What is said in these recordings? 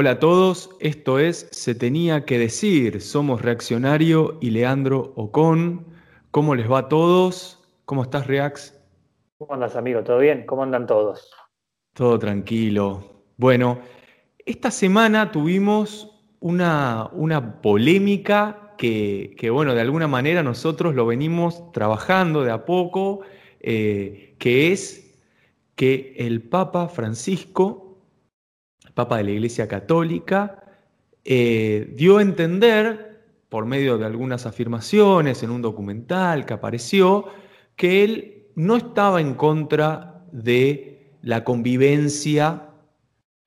Hola a todos, esto es Se tenía que decir. Somos Reaccionario y Leandro Ocon. ¿Cómo les va a todos? ¿Cómo estás, Reax? ¿Cómo andas, amigo? ¿Todo bien? ¿Cómo andan todos? Todo tranquilo. Bueno, esta semana tuvimos una, una polémica que, bueno, de alguna manera nosotros lo venimos trabajando de a poco, eh, que es que el Papa Francisco Papa de la Iglesia Católica, eh, dio a entender, por medio de algunas afirmaciones en un documental que apareció, que él no estaba en contra de la convivencia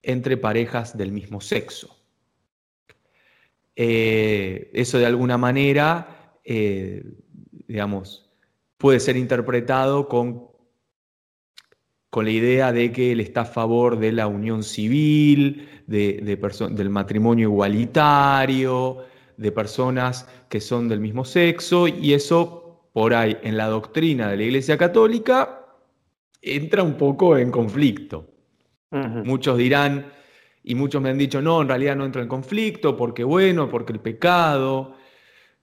entre parejas del mismo sexo. Eh, eso de alguna manera, eh, digamos, puede ser interpretado con con la idea de que él está a favor de la unión civil, de, del matrimonio igualitario, de personas que son del mismo sexo, y eso por ahí en la doctrina de la Iglesia Católica entra un poco en conflicto. Muchos dirán, y muchos me han dicho, no, en realidad no entra en conflicto, porque bueno, porque el pecado.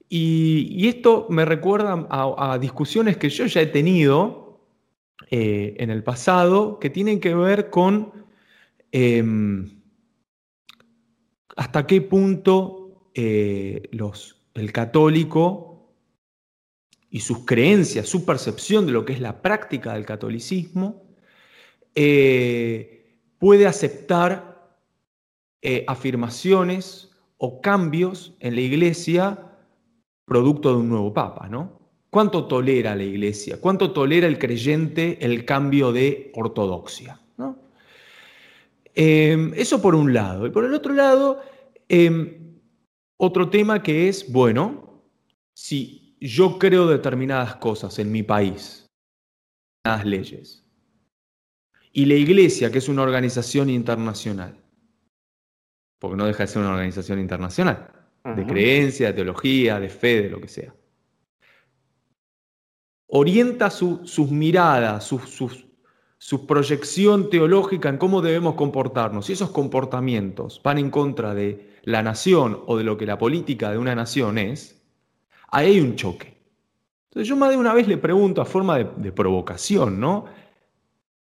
Y, esto me recuerda a discusiones que yo ya he tenido eh, en el pasado que tienen que ver con em, hasta qué punto eh, el católico y sus creencias, su percepción de lo que es la práctica del catolicismo, eh, puede aceptar afirmaciones o cambios en la iglesia producto de un nuevo papa, ¿no? ¿Cuánto tolera la iglesia? ¿Cuánto tolera el creyente el cambio de ortodoxia? Em, eso por un lado. Y por el otro lado, em, otro tema que es, bueno, si yo creo determinadas cosas en mi país, determinadas leyes, y la iglesia, que es una organización internacional, porque no deja de ser una organización internacional, de creencia, de teología, de fe, de lo que sea orienta sus miradas, su proyección teológica en cómo debemos comportarnos, y esos comportamientos van en contra de la nación o de lo que la política de una nación es, ahí hay un choque. Entonces yo más de una vez le pregunto a forma de, de provocación, ¿no?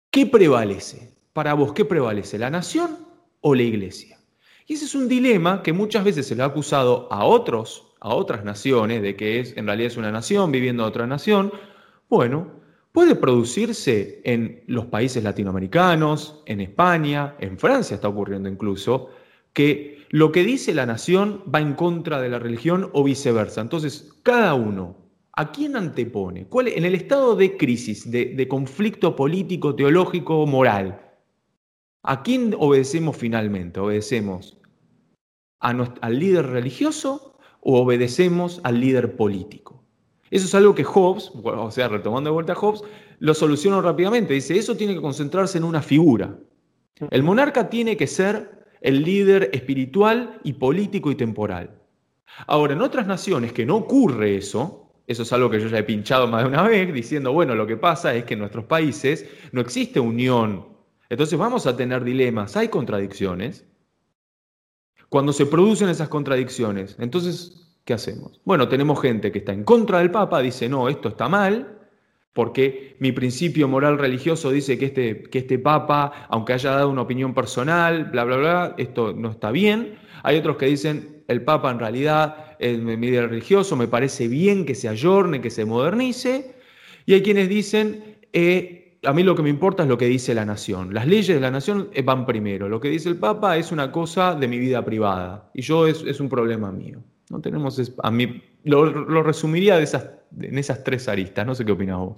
¿Qué prevalece? Para vos, ¿qué prevalece? ¿La nación o la iglesia? Y ese es un dilema que muchas veces se le ha acusado a otros a otras naciones, de que es, en realidad es una nación viviendo en otra nación, bueno, puede producirse en los países latinoamericanos, en España, en Francia está ocurriendo incluso, que lo que dice la nación va en contra de la religión o viceversa. Entonces, cada uno, ¿a quién antepone? ¿Cuál, en el estado de crisis, de, conflicto político, teológico, moral, ¿a quién obedecemos finalmente? ¿Obedecemos al líder religioso o obedecemos al líder político. Eso es algo que Hobbes, o sea, retomando de vuelta a Hobbes, lo soluciona rápidamente. Dice, eso tiene que concentrarse en una figura. El monarca tiene que ser el líder espiritual y político y temporal. Ahora, en otras naciones que no ocurre eso, eso es algo que yo ya he pinchado más de una vez, diciendo, bueno, lo que pasa es que en nuestros países no existe unión. Entonces vamos a tener dilemas, hay contradicciones, cuando se producen esas contradicciones, entonces, ¿qué hacemos? Bueno, tenemos gente que está en contra del Papa, dice, no, esto está mal, porque mi principio moral religioso dice que este, que este Papa, aunque haya dado una opinión personal, bla, bla, bla, esto no está bien. Hay otros que dicen, el Papa en realidad es mi líder religioso, me parece bien que se ayorne, que se modernice. Y hay quienes dicen, eh, a mí lo que me importa es lo que dice la nación. Las leyes de la nación eh, van primero. Lo que dice el Papa es una cosa de mi vida privada. Y yo es, un problema mío. No tenemos, a mí, lo, resumiría de esas, en esas tres aristas. No sé qué opinas vos.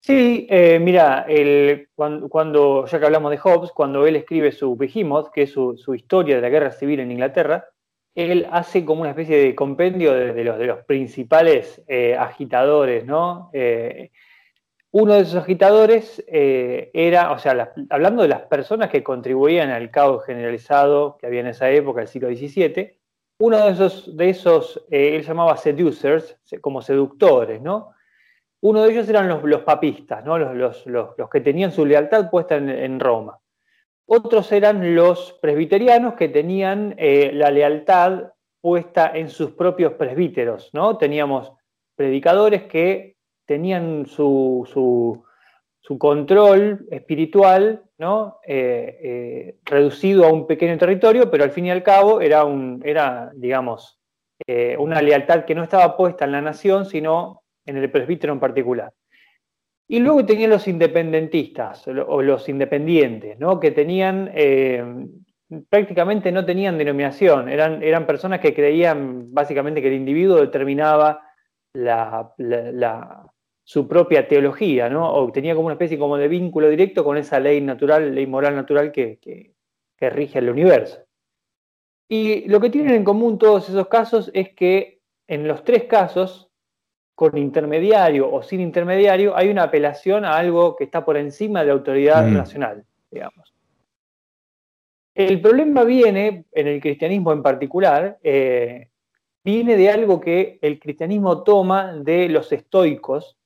Sí, eh, mira, el, cuando, ya que hablamos de Hobbes, cuando él escribe su Behemoth, que es su, historia de la guerra civil en Inglaterra, él hace como una especie de compendio de, los, de los principales eh, agitadores, ¿no? Uno de esos agitadores eh, era, o sea, hablando de las personas que contribuían al caos generalizado que había en esa época, el siglo XVII, uno de esos, de esos eh, él llamaba seducers, como seductores, ¿no? Uno de ellos eran los, papistas, ¿no? Los, que tenían su lealtad puesta en, Roma. Otros eran los presbiterianos que tenían eh, la lealtad puesta en sus propios presbíteros, ¿no? Teníamos predicadores que tenían su, control espiritual ¿no? Eh, eh, reducido a un pequeño territorio, pero al fin y al cabo era, un, era digamos, una lealtad que no estaba puesta en la nación, sino en el presbítero en particular. Y luego tenían los independentistas o los independientes, ¿no? que tenían, eh, prácticamente no tenían denominación, eran, eran personas que creían básicamente que el individuo determinaba su propia teología, ¿no? o tenía como una especie como de vínculo directo con esa ley natural, ley moral natural que, que rige el universo. Y lo que tienen en común todos esos casos es que en los tres casos con intermediario o sin intermediario, hay una apelación a algo que está por encima de la autoridad mm. nacional, digamos. El problema viene, en el cristianismo en particular, eh, viene de algo que el cristianismo toma de los estoicos,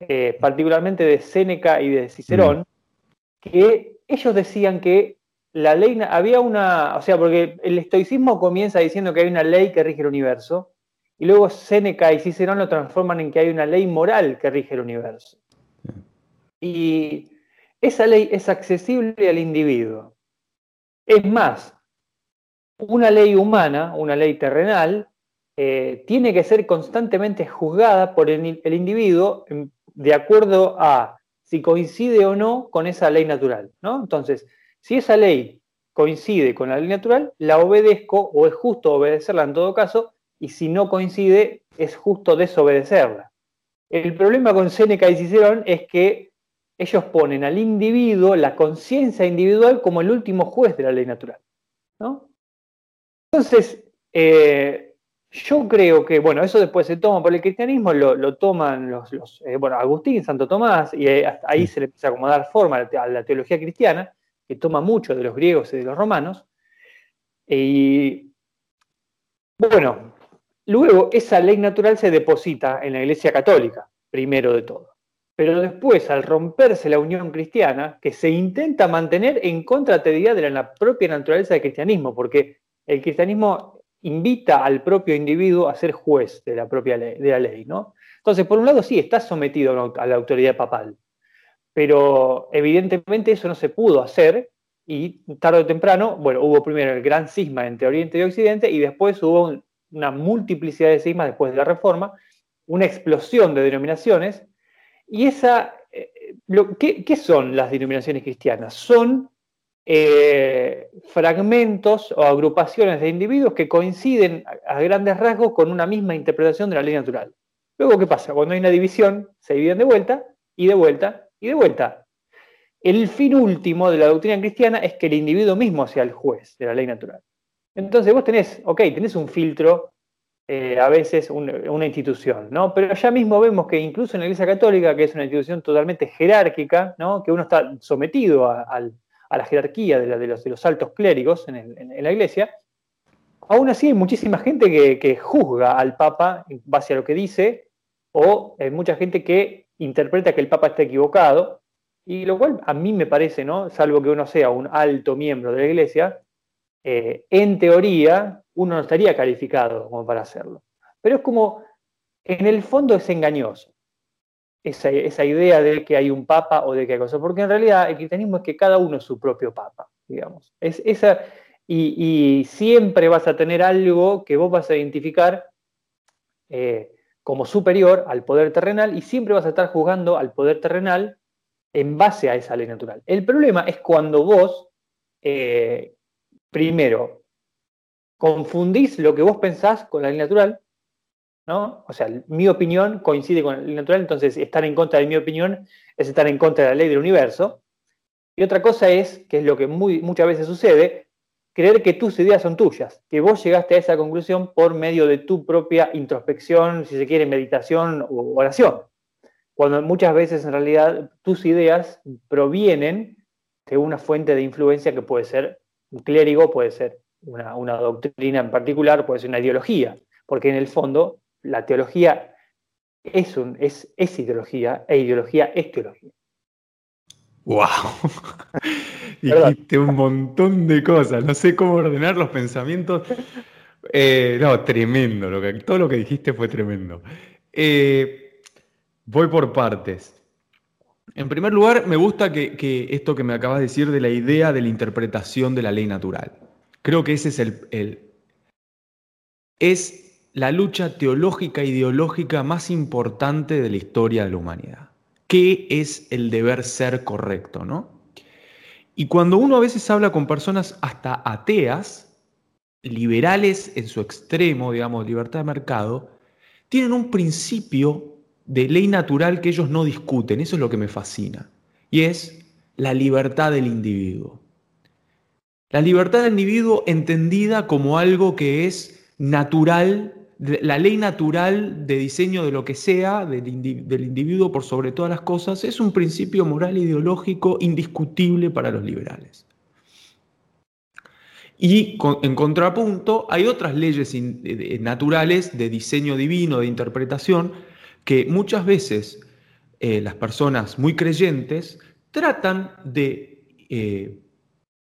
eh, particularmente de Séneca y de Cicerón, mm. que ellos decían que la ley, había una, o sea, porque el estoicismo comienza diciendo que hay una ley que rige el universo, y luego Séneca y Cicerón lo transforman en que hay una ley moral que rige el universo. Y esa ley es accesible al individuo. Es más, una ley humana, una ley terrenal, eh, tiene que ser constantemente juzgada por el, el, individuo de acuerdo a si coincide o no con esa ley natural. ¿no? Entonces, si esa ley coincide con la ley natural, la obedezco o es justo obedecerla en todo caso, y si no coincide, es justo desobedecerla. El problema con Seneca y Cicerón es que ellos ponen al individuo, la conciencia individual, como el último juez de la ley natural. Entonces, eh, yo creo que, bueno, eso después se toma por el cristianismo, lo, toman los, eh, bueno, Agustín, Santo Tomás, y ahí se le empieza a dar forma a la teología cristiana, que toma mucho de los griegos y de los romanos. Y bueno, Luego, esa ley natural se deposita en la Iglesia Católica, primero de todo. Pero después, al romperse la unión cristiana, que se intenta mantener en contra, de la propia naturaleza del cristianismo, porque el cristianismo invita al propio individuo a ser juez de la propia ley, de la ley, ¿no? Entonces, por un lado, sí, está sometido a la autoridad papal, pero evidentemente eso no se pudo hacer y tarde o temprano, bueno, hubo primero el gran cisma entre Oriente y Occidente y después hubo un, una multiplicidad de sigmas después de la reforma, una explosión de denominaciones. ¿Y esa, eh, ¿qué, son las denominaciones cristianas? Son eh, fragmentos o agrupaciones de individuos que coinciden a, grandes rasgos con una misma interpretación de la ley natural. Luego, ¿qué pasa? Cuando hay una división, se dividen de vuelta y de vuelta y de vuelta. El fin último de la doctrina cristiana es que el individuo mismo sea el juez de la ley natural. Entonces vos tenés, ok, tenés un filtro, eh, a veces una institución, ¿no? Pero ya mismo vemos que incluso en la Iglesia Católica, que es una institución totalmente jerárquica, ¿no? Que uno está sometido a, la jerarquía de, los, altos clérigos en, la Iglesia, aún así hay muchísima gente que, juzga al Papa en base a lo que dice, o hay mucha gente que interpreta que el Papa está equivocado, y lo cual a mí me parece, ¿no? Salvo que uno sea un alto miembro de la Iglesia, eh, en teoría, uno no estaría calificado como para hacerlo. Pero es como, en el fondo es engañoso esa, idea de que hay un papa o de que hay cosas, porque en realidad el cristianismo es que cada uno es su propio papa, digamos. Es esa, y, siempre vas a tener algo que vos vas a identificar eh, como superior al poder terrenal y siempre vas a estar juzgando al poder terrenal en base a esa ley natural. El problema es cuando vos eh, primero, confundís lo que vos pensás con la ley natural, ¿no? O sea, mi opinión coincide con ley natural, entonces estar en contra de mi opinión es estar en contra de la ley del universo. Y otra cosa es, que es lo que muchas veces sucede, creer que tus ideas son tuyas, que vos llegaste a esa conclusión por medio de tu propia introspección, si se quiere, meditación o oración. Cuando muchas veces en realidad tus ideas provienen de una fuente de influencia que puede ser un clérigo puede ser una, doctrina en particular, puede ser una ideología, porque en el fondo la teología es, un, es, ideología e ideología es teología. ¡Wow! Dijiste un montón de cosas, no sé cómo ordenar los pensamientos. Eh, no, tremendo, lo que, todo lo que dijiste fue tremendo. Eh, voy por partes. En primer lugar, me gusta que, esto que me acabas de decir de la idea de la interpretación de la ley natural. Creo que ese es el, es la lucha teológica ideológica más importante de la historia de la humanidad. ¿Qué es el deber ser correcto, no? Y cuando uno a veces habla con personas hasta ateas, liberales en su extremo, digamos, libertad de mercado, tienen un principio de ley natural que ellos no discuten, eso es lo que me fascina, y es la libertad del individuo. La libertad del individuo entendida como algo que es natural, la ley natural de diseño de lo que sea, del, individuo por sobre todas las cosas, es un principio moral e ideológico indiscutible para los liberales. Y en contrapunto hay otras leyes naturales de diseño divino, de interpretación, que muchas veces eh, las personas muy creyentes tratan de eh,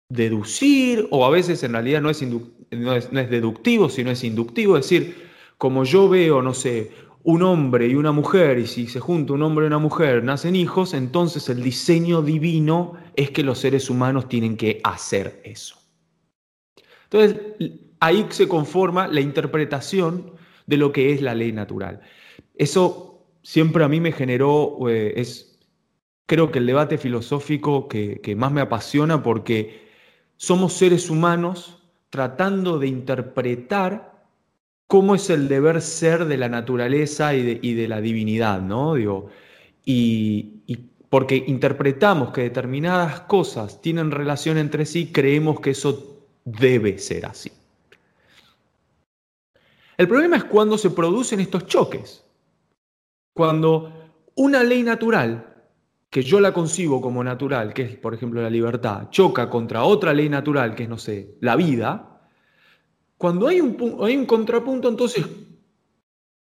deducir, o a veces en realidad no es, no es, deductivo, sino es inductivo, es decir, como yo veo, no sé, un hombre y una mujer, y si se junta un hombre y una mujer, nacen hijos, entonces el diseño divino es que los seres humanos tienen que hacer eso. Entonces, ahí se conforma la interpretación de lo que es la ley natural. Eso siempre a mí me generó, eh, es creo que el debate filosófico que, más me apasiona porque somos seres humanos tratando de interpretar cómo es el deber ser de la naturaleza y de, la divinidad, ¿no? Digo, y, y, porque interpretamos que determinadas cosas tienen relación entre sí, creemos que eso debe ser así. El problema es cuando se producen estos choques. Cuando una ley natural, que yo la concibo como natural, que es por ejemplo la libertad, choca contra otra ley natural, que es, no sé, la vida, cuando hay un, hay un contrapunto, entonces,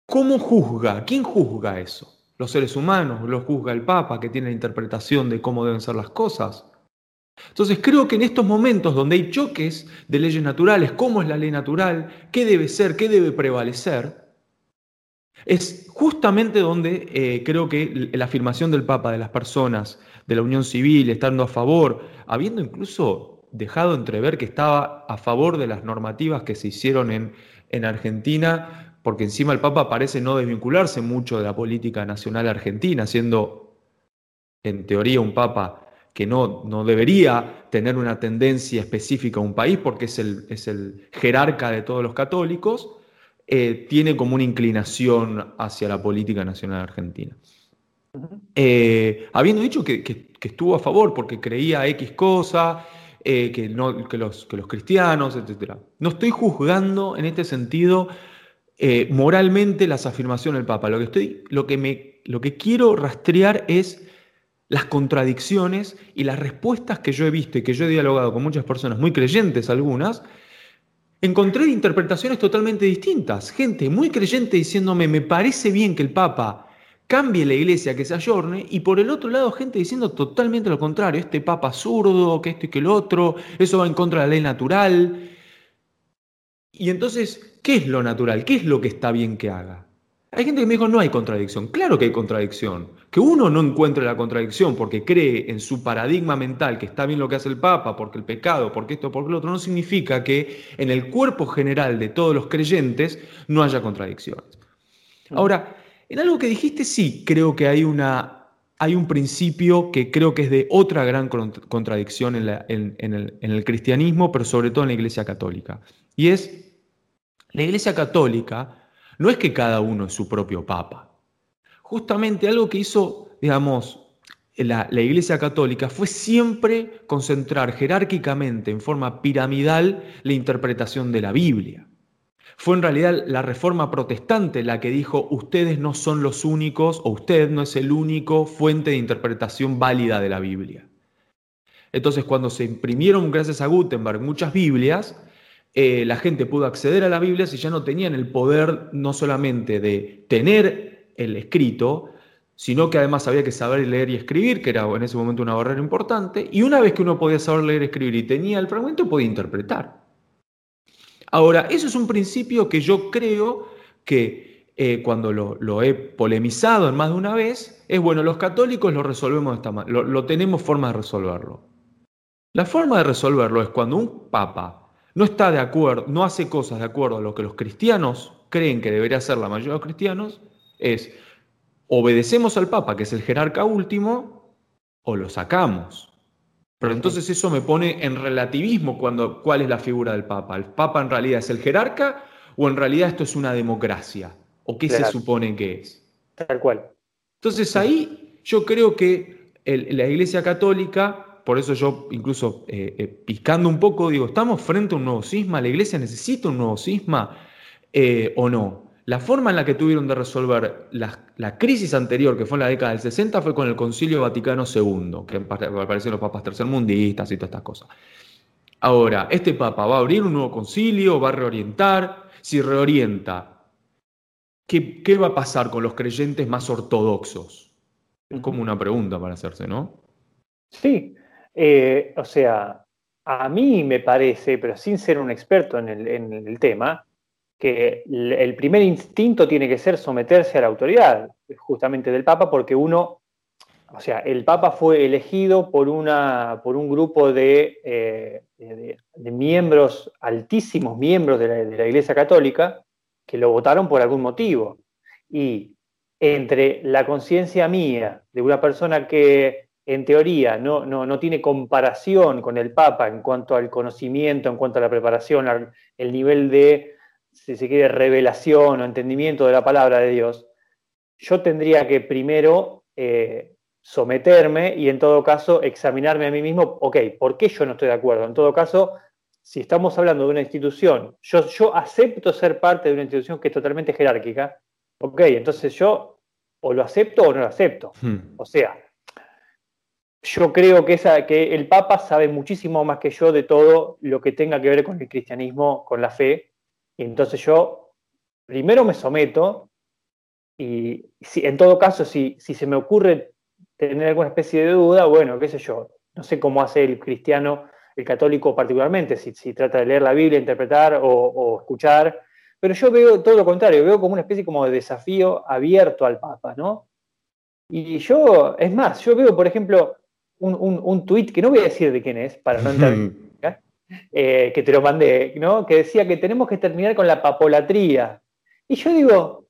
¿cómo juzga? ¿Quién juzga eso? ¿Los seres humanos? ¿Lo juzga el Papa, que tiene la interpretación de cómo deben ser las cosas? Entonces creo que en estos momentos donde hay choques de leyes naturales, cómo es la ley natural, qué debe ser, qué debe prevalecer, es justamente donde eh, creo que la afirmación del Papa de las personas, de la unión civil, estando a favor, habiendo incluso dejado entrever que estaba a favor de las normativas que se hicieron en, en Argentina, porque encima el Papa parece no desvincularse mucho de la política nacional argentina, siendo en teoría un Papa que no, no debería tener una tendencia específica a un país porque es el, es el jerarca de todos los católicos, eh, tiene como una inclinación hacia la política nacional argentina. Eh, habiendo dicho que, estuvo a favor porque creía X cosa, eh, que, los, cristianos, etc. No estoy juzgando en este sentido moralmente las afirmaciones del Papa. Lo que, estoy, lo, que me, lo que quiero rastrear es las contradicciones y las respuestas que yo he visto y que yo he dialogado con muchas personas, muy creyentes algunas, encontré interpretaciones totalmente distintas. Gente muy creyente diciéndome, me parece bien que el Papa cambie la iglesia, que se ayorne, y por el otro lado gente diciendo totalmente lo contrario, este Papa zurdo, que esto y que el otro, eso va en contra de la ley natural. Y entonces, ¿qué es lo natural? ¿Qué es lo que está bien que haga? Hay gente que me dijo, no hay contradicción. Claro que hay contradicción. Que uno no encuentre la contradicción porque cree en su paradigma mental que está bien lo que hace el Papa, porque el pecado, porque esto, porque lo otro, no significa que en el cuerpo general de todos los creyentes no haya contradicciones. Ahora, en algo que dijiste, sí, creo que hay, una, hay un principio que creo que es de otra gran contradicción en, el cristianismo, pero sobre todo en la Iglesia Católica. Y es, la Iglesia Católica no es que cada uno es su propio papa. Justamente algo que hizo, digamos, la, Iglesia Católica fue siempre concentrar jerárquicamente, en forma piramidal, la interpretación de la Biblia. Fue en realidad la reforma protestante la que dijo, ustedes no son los únicos o usted no es el único fuente de interpretación válida de la Biblia. Entonces, cuando se imprimieron, gracias a Gutenberg, muchas Biblias, eh, la gente pudo acceder a la Biblia si ya no tenían el poder no solamente de tener el escrito, sino que además había que saber leer y escribir, que era en ese momento una barrera importante, y una vez que uno podía saber leer y escribir y tenía el fragmento, podía interpretar. Ahora, eso es un principio que yo creo que eh, cuando lo, he polemizado en más de una vez, es bueno, los católicos lo resolvemos de esta manera, lo tenemos forma de resolverlo. La forma de resolverlo es cuando un papa no está de acuerdo, no hace cosas de acuerdo a lo que los cristianos creen que debería hacer la mayoría de los cristianos, es obedecemos al Papa, que es el jerarca último, o lo sacamos. Pero entonces eso me pone en relativismo cuando cuál es la figura del Papa. ¿El Papa en realidad es el jerarca o en realidad esto es una democracia? ¿O qué se supone que es? Tal cual. Entonces ahí yo creo que la Iglesia Católica por eso yo incluso eh, eh, piscando un poco digo, ¿estamos frente a un nuevo cisma? ¿La iglesia necesita un nuevo cisma eh, o no? La forma en la que tuvieron de resolver la, crisis anterior, que fue en la década del 60, fue con el Concilio Vaticano II, que aparecen los papas tercermundistas y todas estas cosas. Ahora, este papa va a abrir un nuevo concilio, va a reorientar, si reorienta, ¿qué, qué va a pasar con los creyentes más ortodoxos? Es como una pregunta para hacerse, ¿no? Sí, eh, o sea, a mí me parece, pero sin ser un experto en el, tema, que el primer instinto tiene que ser someterse a la autoridad, justamente del Papa, porque uno, o sea, el Papa fue elegido por, una, por un grupo de, eh, miembros, altísimos miembros de la, Iglesia Católica, que lo votaron por algún motivo. Y entre la conciencia mía de una persona que en teoría no, no, tiene comparación con el Papa en cuanto al conocimiento, en cuanto a la preparación, el nivel de, si se quiere, revelación o entendimiento de la palabra de Dios, yo tendría que primero eh, someterme y en todo caso examinarme a mí mismo, ok, ¿por qué yo no estoy de acuerdo? En todo caso, si estamos hablando de una institución, yo, yo acepto ser parte de una institución que es totalmente jerárquica, ok, entonces yo o lo acepto o no lo acepto. Hmm. O sea, yo creo que, esa, que el Papa sabe muchísimo más que yo de todo lo que tenga que ver con el cristianismo, con la fe. Y entonces yo primero me someto y si, en todo caso, si, si se me ocurre tener alguna especie de duda, bueno, qué sé yo, no sé cómo hace el cristiano, el católico particularmente, si, si trata de leer la Biblia, interpretar o, escuchar, pero yo veo todo lo contrario, veo como una especie como de desafío abierto al Papa, ¿no? Y yo, es más, yo veo, por ejemplo, un, un, un tuit que no voy a decir de quién es, para no entrar, eh, que te lo mandé, ¿no? que decía que tenemos que terminar con la papolatría. Y yo digo,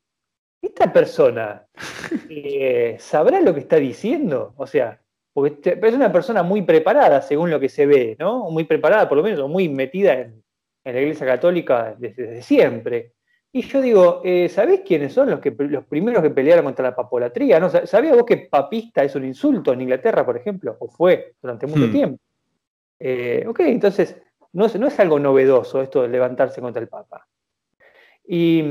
¿esta persona eh, sabrá lo que está diciendo? O sea, porque es una persona muy preparada, según lo que se ve, ¿no? Muy preparada, por lo menos, muy metida en, en la Iglesia Católica desde siempre. Y yo digo, eh, ¿sabés quiénes son los, que, los primeros que pelearon contra la papolatría? ¿No? ¿Sabías vos que papista es un insulto en Inglaterra, por ejemplo? O fue durante mucho hmm. tiempo. Eh, ok, entonces no es, no es algo novedoso esto de levantarse contra el Papa. Y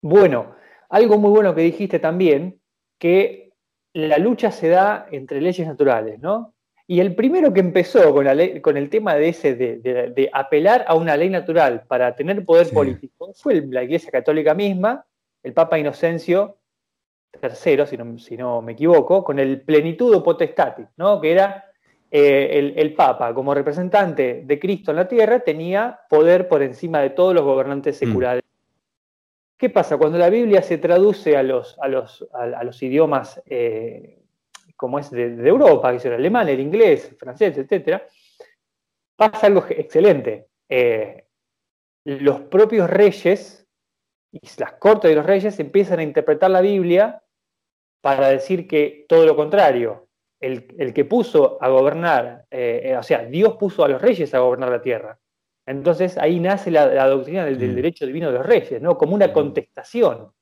bueno, algo muy bueno que dijiste también, que la lucha se da entre leyes naturales, ¿no? Y el primero que empezó con, el tema de ese de, apelar a una ley natural para tener poder político fue la Iglesia Católica misma, el Papa Inocencio III, si no, me equivoco, con el plenitudo potestatis, ¿no? que era eh, el, Papa como representante de Cristo en la tierra tenía poder por encima de todos los gobernantes mm. seculares. ¿Qué pasa? Cuando la Biblia se traduce a los, a los, a, los idiomas eh, como es de, Europa, que es el alemán, el inglés, el francés, etc., pasa algo excelente. Eh, los propios reyes y las cortes de los reyes empiezan a interpretar la Biblia para decir que todo lo contrario, el, que puso a gobernar, eh, o sea, Dios puso a los reyes a gobernar la tierra. Entonces ahí nace la, doctrina del, mm. derecho divino de los reyes, ¿no? Como una mm. contestación.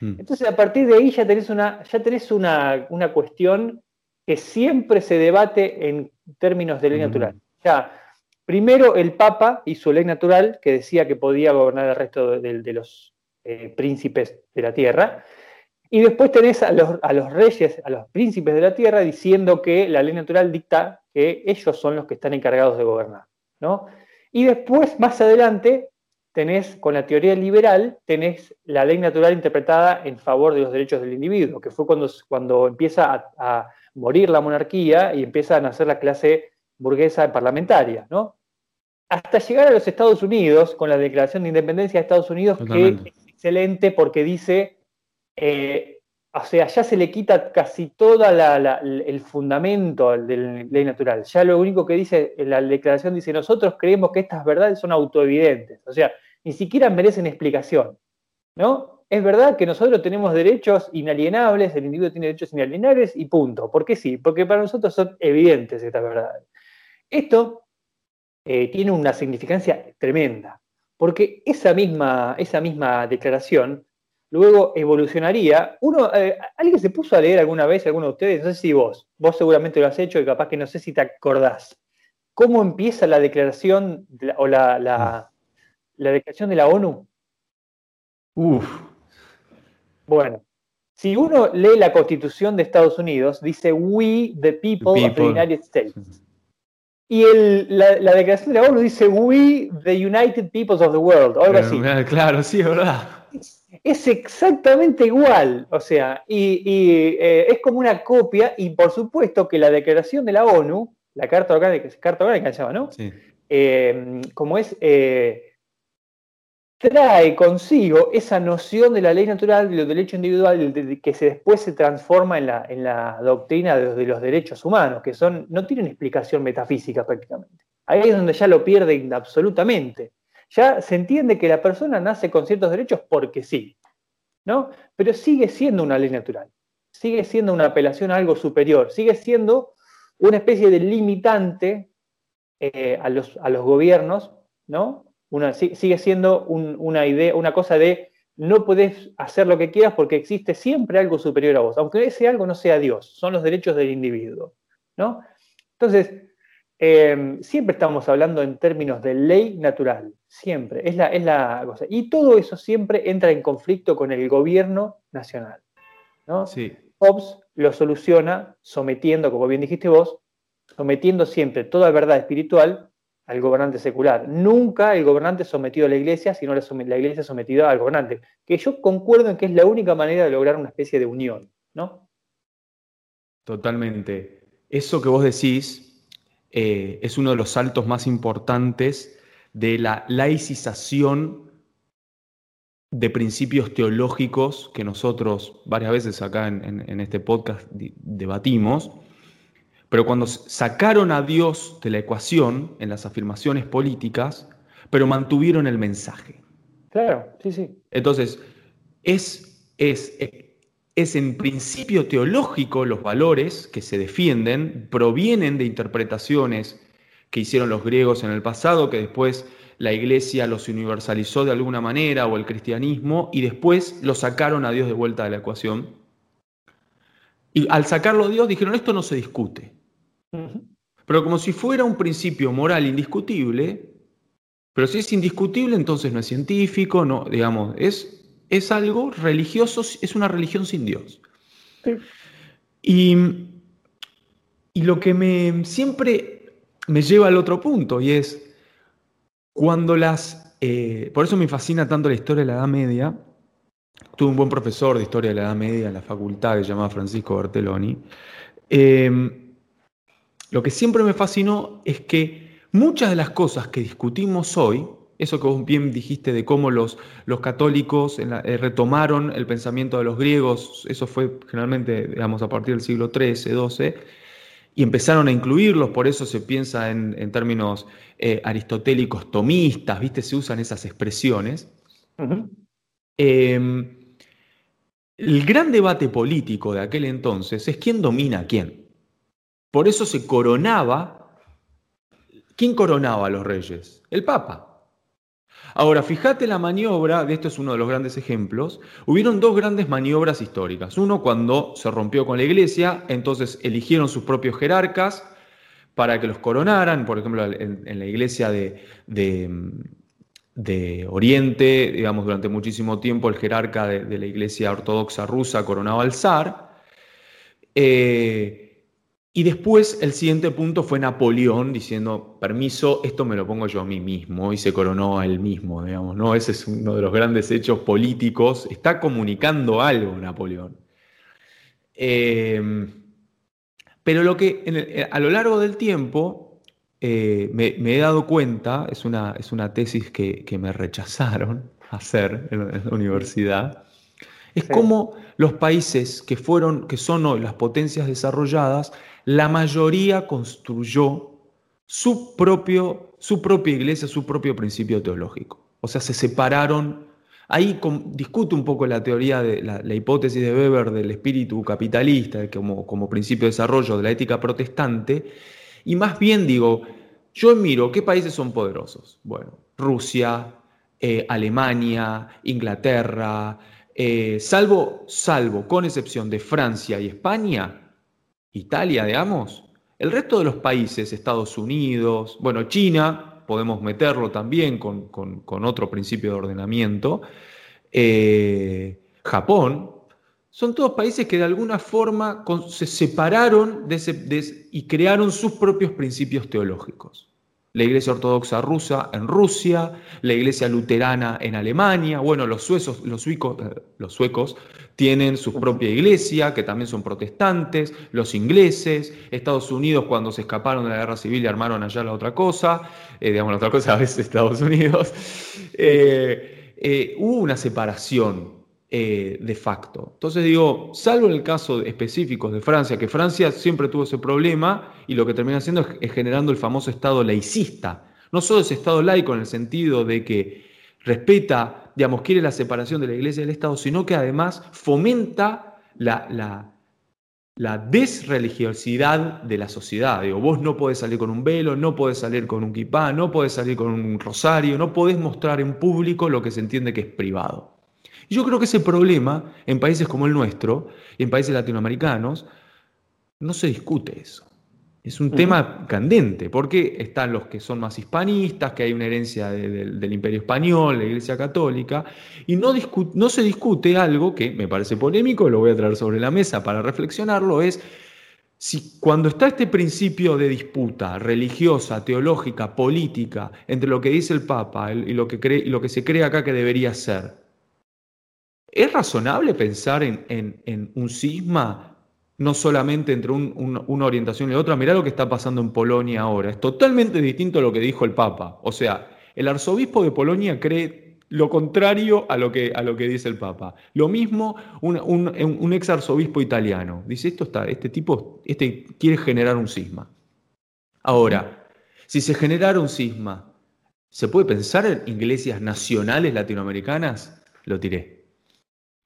Mm. Entonces a partir de ahí ya tenés una, ya tenés una, una cuestión que siempre se debate en términos de ley natural. Ya, primero el Papa y su ley natural, que decía que podía gobernar el resto de, los eh, príncipes de la tierra, y después tenés a los, a los, reyes, a los príncipes de la tierra, diciendo que la ley natural dicta que ellos son los que están encargados de gobernar. ¿no? Y después, más adelante, tenés, con la teoría liberal, tenés la ley natural interpretada en favor de los derechos del individuo, que fue cuando, cuando empieza a, morir la monarquía y empieza a nacer la clase burguesa parlamentaria, ¿no? Hasta llegar a los Estados Unidos, con la Declaración de Independencia de Estados Unidos, que es excelente porque dice, eh, o sea, ya se le quita casi todo el fundamento de la ley natural. Ya lo único que dice la declaración dice, nosotros creemos que estas verdades son autoevidentes. O sea, ni siquiera merecen explicación. ¿No? Es verdad que nosotros tenemos derechos inalienables, el individuo tiene derechos inalienables y punto. ¿Por qué sí? Porque para nosotros son evidentes estas verdades. Esto eh, tiene una significancia tremenda, porque esa misma, esa misma declaración luego evolucionaría. Uno, eh, ¿Alguien se puso a leer alguna vez, alguno de ustedes? No sé si vos, vos seguramente lo has hecho y capaz que no sé si te acordás. ¿Cómo empieza la declaración o la, la, declaración de la ONU? Uf. Bueno, si uno lee la Constitución de Estados Unidos, dice We, the people, of the United States. Y la, declaración de la ONU dice We, the United Peoples of the World, algo así. Claro, sí, es verdad es exactamente igual, o sea, y, eh, es como una copia, y por supuesto que la declaración de la ONU, la Carta Orgánica, Carta Orgánica se llama, ¿no? Sí. Eh, como es, eh, trae consigo esa noción de la ley natural, de los derechos individuales, que se después se transforma en la, en la doctrina de, de, los derechos humanos, que son, no tienen explicación metafísica prácticamente. Ahí es donde ya lo pierden absolutamente ya se entiende que la persona nace con ciertos derechos porque sí, ¿no? Pero sigue siendo una ley natural, sigue siendo una apelación a algo superior, sigue siendo una especie de limitante eh, a, los, a, los, gobiernos, ¿no? sigue siendo una idea, una cosa de no podés hacer lo que quieras porque existe siempre algo superior a vos, aunque ese algo no sea Dios, son los derechos del individuo, ¿no? Entonces, Em, siempre estamos hablando en términos de ley natural, siempre, es la, es la cosa. Y todo eso siempre entra en conflicto con el gobierno nacional. ¿no? Sí. Hobbes lo soluciona sometiendo, como bien dijiste vos, sometiendo siempre toda verdad espiritual al gobernante secular. Nunca el gobernante sometido a la iglesia, sino la, iglesia sometida al gobernante. Que yo concuerdo en que es la única manera de lograr una especie de unión, ¿no? Totalmente. Eso que vos decís eh, es uno de los saltos más importantes de la laicización de principios teológicos que nosotros varias veces acá en, este podcast debatimos, pero cuando sacaron a Dios de la ecuación en las afirmaciones políticas, pero mantuvieron el mensaje. Claro, sí, sí. Entonces, es, es es en principio teológico los valores que se defienden provienen de interpretaciones que hicieron los griegos en el pasado, que después la iglesia los universalizó de alguna manera o el cristianismo y después lo sacaron a Dios de vuelta de la ecuación. Y al sacarlo a Dios dijeron, esto no se discute. Pero como si fuera un principio moral indiscutible, pero si es indiscutible entonces no es científico, no, digamos, es es algo religioso, es una religión sin Dios. Y, lo que me siempre me lleva al otro punto, y es cuando las... Eh, por eso me fascina tanto la historia de la Edad Media. Tuve un buen profesor de historia de la Edad Media en la facultad que se llamaba Francisco Bertelloni. Em, lo que siempre me fascinó es que muchas de las cosas que discutimos hoy, eso que vos bien dijiste de cómo los, los católicos eh, retomaron el pensamiento de los griegos, eso fue generalmente, digamos, a partir del siglo XIII, XII, y empezaron a incluirlos, por eso se piensa en, términos eh, aristotélicos tomistas, ¿viste? Se usan esas expresiones. Em, el gran debate político de aquel entonces es quién domina a quién. Por eso se coronaba. ¿Quién coronaba a los reyes? El Papa. Ahora, fíjate la maniobra, de esto es uno de los grandes ejemplos, hubieron dos grandes maniobras históricas. Uno cuando se rompió con la iglesia, entonces eligieron sus propios jerarcas para que los coronaran, por ejemplo, en, la iglesia de, de, Oriente, digamos, durante muchísimo tiempo el jerarca de, la iglesia ortodoxa rusa coronaba al zar. Eh, Y después el siguiente punto fue Napoleón diciendo, permiso, esto me lo pongo yo a mí mismo y se coronó a él mismo, digamos, ¿no? Ese es uno de los grandes hechos políticos. Está comunicando algo Napoleón. Em, pero lo que a lo largo del tiempo eh, me, he dado cuenta, es una, es una tesis que, me rechazaron hacer en, la universidad, es cómo los países que fueron, que son hoy las potencias desarrolladas, la mayoría construyó su, propio, su propia iglesia, su propio principio teológico. O sea, se separaron. Ahí discute un poco la teoría de la, hipótesis de Weber del espíritu capitalista como, como principio de desarrollo de la ética protestante. Y más bien digo, yo miro qué países son poderosos. Bueno, Rusia, eh, Alemania, Inglaterra, eh, salvo, salvo con excepción de Francia y España, Italia, digamos, el resto de los países, Estados Unidos, bueno, China, podemos meterlo también con, otro principio de ordenamiento, eh, Japón, son todos países que de alguna forma se separaron y crearon sus propios principios teológicos la Iglesia Ortodoxa rusa en Rusia, la Iglesia Luterana en Alemania, bueno, los, eh, los suecos tienen su propia iglesia, que también son protestantes, los ingleses, Estados Unidos cuando se escaparon de la guerra civil armaron allá la otra cosa, eh, digamos la otra cosa a veces Estados Unidos, eh, hubo una separación eh, de facto. Entonces digo, salvo en el caso específico de Francia, que Francia siempre tuvo ese problema y lo que termina haciendo es, generando el famoso Estado laicista. No solo ese Estado laico en el sentido de que respeta, digamos, quiere la separación de la Iglesia y del Estado, sino que además fomenta la desreligiosidad de la sociedad. Digo, vos no podés salir con un velo, no podés salir con un kipá, no podés salir con un rosario, no podés mostrar en público lo que se entiende que es privado. Y yo creo que ese problema en países como el nuestro y en países latinoamericanos no se discute eso. Es un tema candente, porque están los que son más hispanistas, que hay una herencia del imperio español, la Iglesia Católica, y no, no se discute algo que me parece polémico, lo voy a traer sobre la mesa para reflexionarlo, es si cuando está este principio de disputa religiosa, teológica, política, entre lo que dice el Papa y lo que, cree, y lo que se cree acá que debería ser, ¿Es razonable pensar en, un cisma no solamente entre una orientación y otra? Mirá lo que está pasando en Polonia ahora. Es totalmente distinto a lo que dijo el Papa. O sea, el arzobispo de Polonia cree lo contrario a lo que, dice el Papa. Lo mismo un, ex arzobispo italiano. Dice, esto está, este tipo este quiere generar un cisma. Ahora, si se generara un cisma, ¿se puede pensar en iglesias nacionales latinoamericanas? Lo tiré.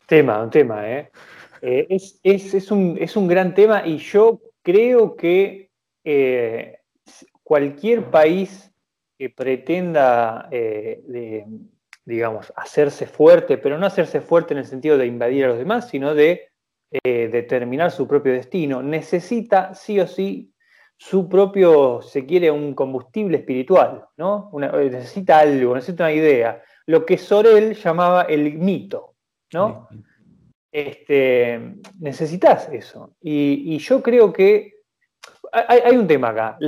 Tema, un tema, ¿eh? eh es, un, gran tema y yo creo que eh, cualquier país que pretenda, eh, digamos, hacerse fuerte, pero no hacerse fuerte en el sentido de invadir a los demás, sino de determinar su propio destino, necesita sí o sí su propio, se quiere, un combustible espiritual, ¿no? necesita algo, necesita una idea. Lo que Sorel llamaba el mito. ¿No? Este, necesitas eso. Y, yo creo que hay, un tema acá.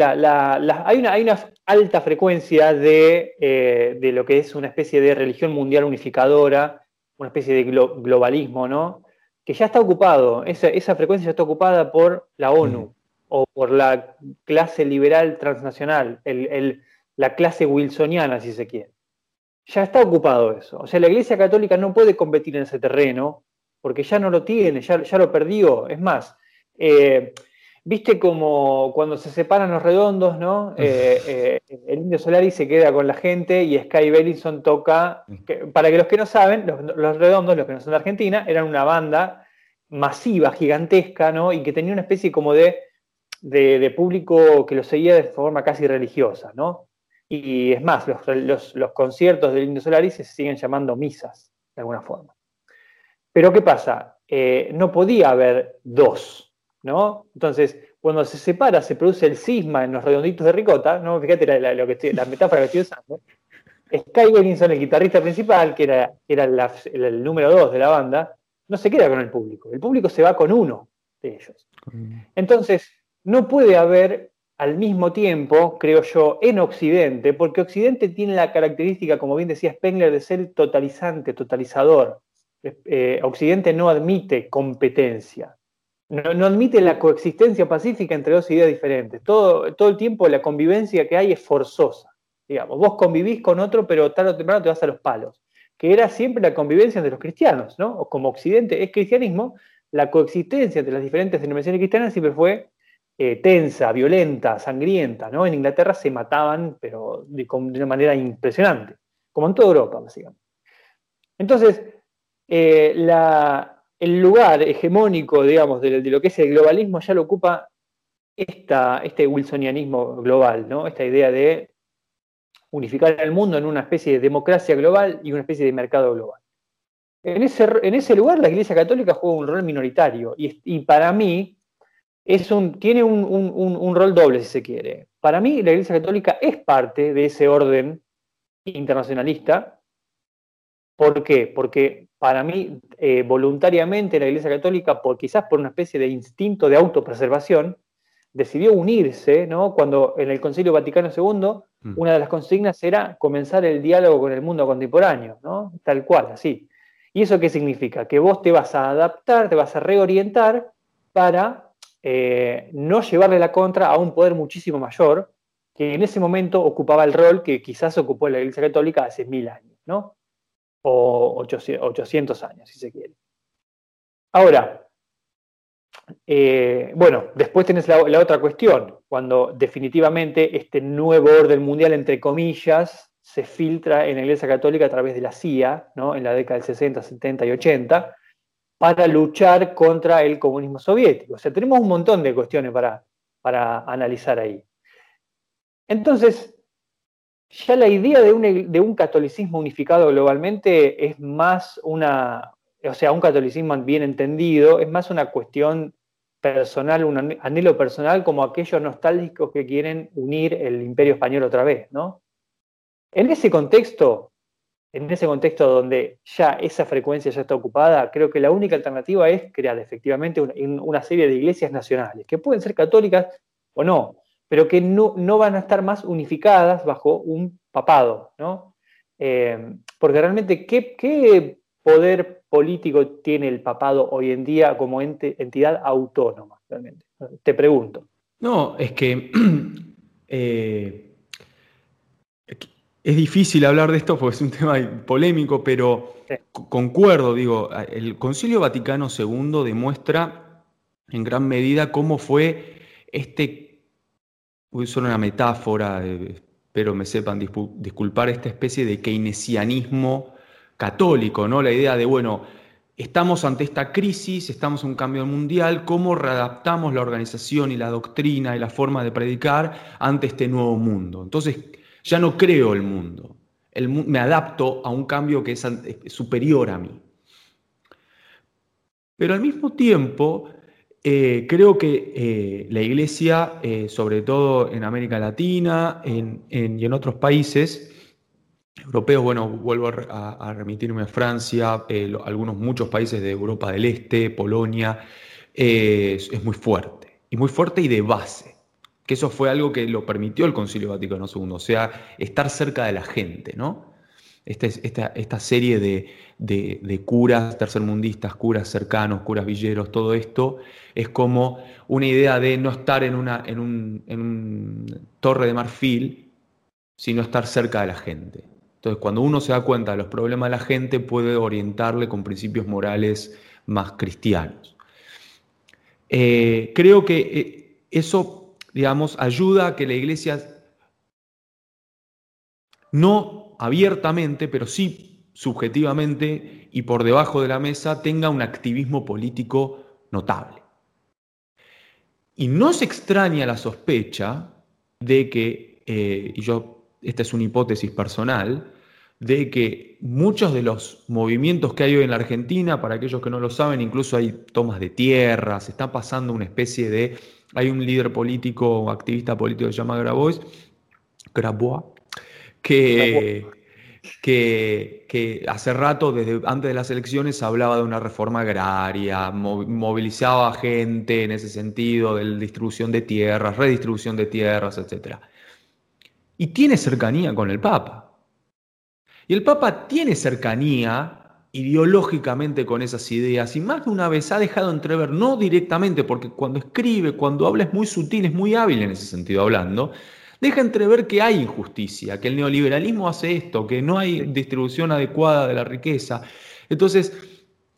hay, una, alta frecuencia eh, de, lo que es una especie de religión mundial unificadora, una especie de globalismo, ¿no? Que ya está ocupado, esa, frecuencia ya está ocupada por la ONU o por la clase liberal transnacional, la clase wilsoniana, si se quiere ya está ocupado eso. O sea, la Iglesia Católica no puede competir en ese terreno porque ya no lo tiene, ya, ya lo perdió. Es más, eh, viste como cuando se separan los redondos, ¿no? Eh, eh, el Indio Solari se queda con la gente y Sky Bellinson toca. para que los que no saben, los, redondos, los que no son de Argentina, eran una banda masiva, gigantesca, ¿no? Y que tenía una especie como de, de, de público que lo seguía de forma casi religiosa, ¿no? Y es más, los, conciertos del Indio Solaris se siguen llamando misas, de alguna forma. Pero ¿qué pasa? Eh, no podía haber dos, ¿no? Entonces, cuando se separa, se produce el cisma en los redonditos de ricota, ¿no? Fíjate la, lo que la metáfora que estoy usando. Sky Bellinson, el guitarrista principal, que era, era el número dos de la banda, no se queda con el público. El público se va con uno de ellos. Entonces, no puede haber al mismo tiempo, creo yo, en Occidente, porque Occidente tiene la característica, como bien decía Spengler, de ser totalizante, totalizador. Eh, Occidente no admite competencia, no, admite la coexistencia pacífica entre dos ideas diferentes. Todo, todo el tiempo la convivencia que hay es forzosa. Digamos, vos convivís con otro, pero tarde o temprano te vas a los palos. Que era siempre la convivencia entre los cristianos, ¿no? Como Occidente es cristianismo, la coexistencia entre las diferentes denominaciones cristianas siempre fue eh, tensa, violenta, sangrienta, ¿no? En Inglaterra se mataban, pero de, una manera impresionante, como en toda Europa, básicamente. Entonces, eh, el lugar hegemónico, digamos, de, lo que es el globalismo ya lo ocupa este wilsonianismo global, ¿no? Esta idea de unificar el mundo en una especie de democracia global y una especie de mercado global. En ese, en ese lugar la Iglesia Católica juega un rol minoritario y, para mí es un, tiene un, rol doble, si se quiere. Para mí la Iglesia Católica es parte de ese orden internacionalista. ¿Por qué? Porque para mí, eh, voluntariamente la Iglesia Católica, por, quizás por una especie de instinto de autopreservación, decidió unirse, ¿no? Cuando en el Concilio Vaticano II, mm. una de las consignas era comenzar el diálogo con el mundo contemporáneo, ¿no? Tal cual, así. ¿Y eso qué significa? Que vos te vas a adaptar, te vas a reorientar para eh, no llevarle la contra a un poder muchísimo mayor, que en ese momento ocupaba el rol que quizás ocupó la Iglesia Católica hace mil años, ¿no? O 800 años, si se quiere. Ahora, eh, bueno, después tenés la, otra cuestión, cuando definitivamente este nuevo orden mundial, entre comillas, se filtra en la Iglesia Católica a través de la CIA, ¿no? en la década del 60, 70 y 80, para luchar contra el comunismo soviético. O sea, tenemos un montón de cuestiones para, para analizar ahí. Entonces, ya la idea de un, de un catolicismo unificado globalmente es más una, o sea, un catolicismo bien entendido, es más una cuestión personal, un anhelo personal como aquellos nostálgicos que quieren unir el imperio español otra vez, ¿no? En ese contexto, en ese contexto donde ya esa frecuencia ya está ocupada, creo que la única alternativa es crear efectivamente una, serie de iglesias nacionales, que pueden ser católicas o no, pero que no, van a estar más unificadas bajo un papado, ¿no? Eh, porque realmente, ¿qué, ¿qué, poder político tiene el papado hoy en día como entidad autónoma? Realmente? Te pregunto. No, es que eh, es difícil hablar de esto porque es un tema polémico, pero concuerdo, digo, el Concilio Vaticano II demuestra en gran medida cómo fue este, voy a una metáfora, eh, espero me sepan disculpar, esta especie de keynesianismo católico, ¿no? La idea de, bueno, estamos ante esta crisis, estamos en un cambio mundial, ¿cómo readaptamos la organización y la doctrina y la forma de predicar ante este nuevo mundo? Entonces, ya no creo el mundo, me adapto a un cambio que es superior a mí. Pero al mismo tiempo, eh, creo que eh, la Iglesia, eh, sobre todo en América Latina y en otros países, europeos, bueno, vuelvo a, remitirme a Francia, algunos, muchos países de Europa del Este, Polonia, es, muy fuerte, y muy fuerte y de base, que eso fue algo que lo permitió el Concilio Vaticano II, o sea, estar cerca de la gente, ¿no? Esta, esta, esta serie de, de, curas tercermundistas, curas cercanos, curas villeros, todo esto es como una idea de no estar en una en un, torre de marfil, sino estar cerca de la gente. Entonces, cuando uno se da cuenta de los problemas de la gente, puede orientarle con principios morales más cristianos. Eh, creo que eh, eso, digamos, ayuda a que la iglesia no abiertamente, pero sí subjetivamente y por debajo de la mesa, tenga un activismo político notable. Y no se extraña la sospecha de que, eh, y yo esta es una hipótesis personal, de que muchos de los movimientos que hay hoy en la Argentina, para aquellos que no lo saben, incluso hay tomas de tierra, se está pasando una especie de, hay un líder político activista político que se llama Grabois, Grabois, que, que, hace rato, desde antes de las elecciones, hablaba de una reforma agraria, movilizaba a gente en ese sentido, de distribución de tierras, redistribución de tierras, etc. Y tiene cercanía con el Papa. Y el Papa tiene cercanía ideológicamente con esas ideas y más de una vez ha dejado entrever, no directamente, porque cuando escribe, cuando habla es muy sutil, es muy hábil en ese sentido hablando, deja entrever que hay injusticia, que el neoliberalismo hace esto, que no hay distribución adecuada de la riqueza. Entonces,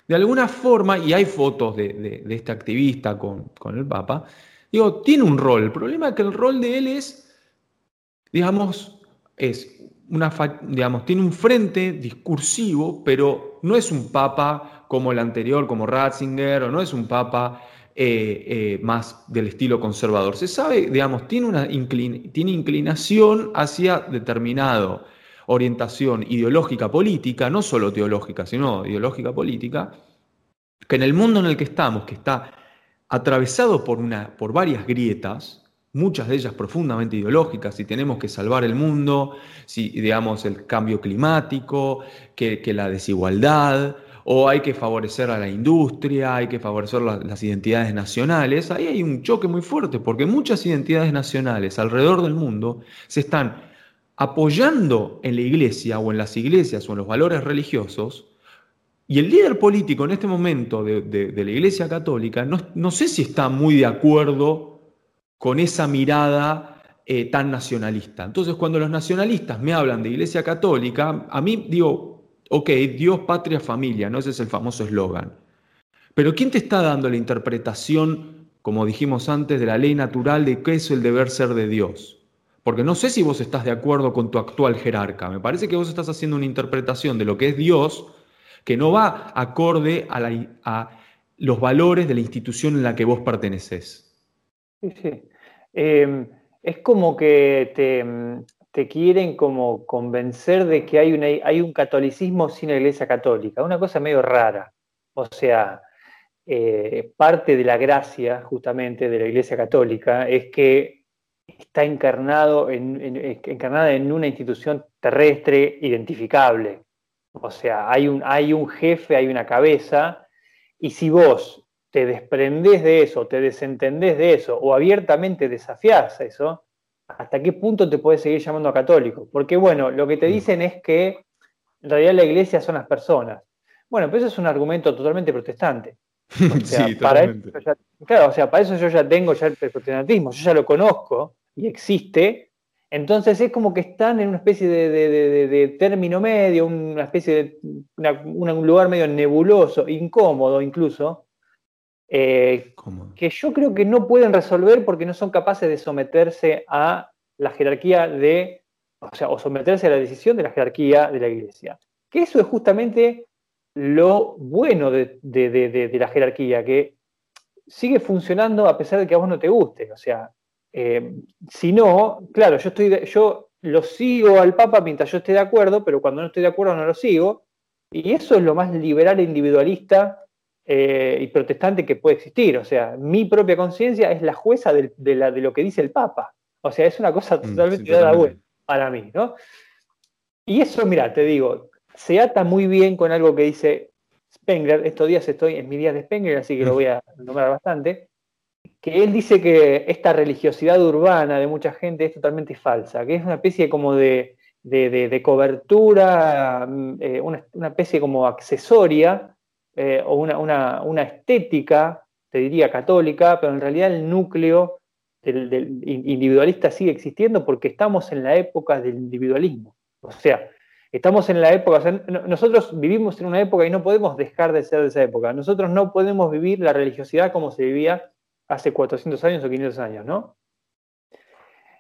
de alguna forma, y hay fotos de, este activista con, con, el Papa, digo, tiene un rol. El problema es que el rol de él es, digamos, es una, digamos, tiene un frente discursivo, pero no es un papa como el anterior, como Ratzinger, o no es un papa eh, eh, más del estilo conservador. Se sabe, digamos, tiene una tiene inclinación hacia determinada orientación ideológica política, no solo teológica, sino ideológica política, que en el mundo en el que estamos, que está atravesado por, una, por varias grietas, muchas de ellas profundamente ideológicas, si tenemos que salvar el mundo, si digamos el cambio climático, que, la desigualdad, o hay que favorecer a la industria, hay que favorecer las identidades nacionales, ahí hay un choque muy fuerte, porque muchas identidades nacionales alrededor del mundo se están apoyando en la iglesia o en las iglesias o en los valores religiosos, y el líder político en este momento de, la iglesia católica no, no sé si está muy de acuerdo con esa mirada eh, tan nacionalista. Entonces, cuando los nacionalistas me hablan de Iglesia Católica, a mí digo, ok, Dios, patria, familia, ¿no? Ese es el famoso eslogan. Pero ¿quién te está dando la interpretación, como dijimos antes, de la ley natural de qué es el deber ser de Dios? Porque no sé si vos estás de acuerdo con tu actual jerarca. Me parece que vos estás haciendo una interpretación de lo que es Dios que no va acorde a, a los valores de la institución en la que vos perteneces. Sí, sí. Em, es como que te, quieren como convencer de que hay, un catolicismo sin la iglesia católica, una cosa medio rara. O sea, eh, parte de la gracia justamente de la iglesia católica es que está encarnado en, encarnada en una institución terrestre identificable. O sea, hay un jefe, hay una cabeza, y si vos te desprendés de eso, te desentendés de eso o abiertamente desafiás eso, ¿hasta qué punto te puedes seguir llamando a católico? Porque bueno, lo que te dicen es que en realidad la iglesia son las personas. Bueno, pero eso es un argumento totalmente protestante. sí, para eso claro, o sea, para eso yo ya tengo ya el protestantismo, yo ya lo conozco y existe. Entonces es como que están en una especie de, término medio, una especie de un lugar medio nebuloso, incómodo incluso, eh, que yo creo que no pueden resolver porque no son capaces de someterse a la jerarquía de, o sea, o someterse a la decisión de la jerarquía de la iglesia. Que eso es justamente lo bueno de, la jerarquía, que sigue funcionando a pesar de que a vos no te guste. O sea, eh, si no, claro, yo, estoy yo lo sigo al Papa mientras yo esté de acuerdo, pero cuando no estoy de acuerdo no lo sigo. Y eso es lo más liberal e individualista eh, y protestante que puede existir. O sea, mi propia conciencia es la jueza de, lo que dice el Papa. O sea, es una cosa mm, totalmente dada vuelta para mí, ¿no? Y eso, mira, te digo, se ata muy bien con algo que dice Spengler. Estos días estoy en mis días de Spengler, así que lo voy a nombrar bastante. Que él dice que esta religiosidad urbana de mucha gente es totalmente falsa, que es una especie como de, cobertura, mm, eh, una, una, especie como accesoria eh, o una, estética, te diría católica, pero en realidad el núcleo del, individualista sigue existiendo porque estamos en la época del individualismo. O sea, estamos en la época, nosotros vivimos en una época y no podemos dejar de ser de esa época. Nosotros no podemos vivir la religiosidad como se vivía hace 400 años o 500 años, ¿no?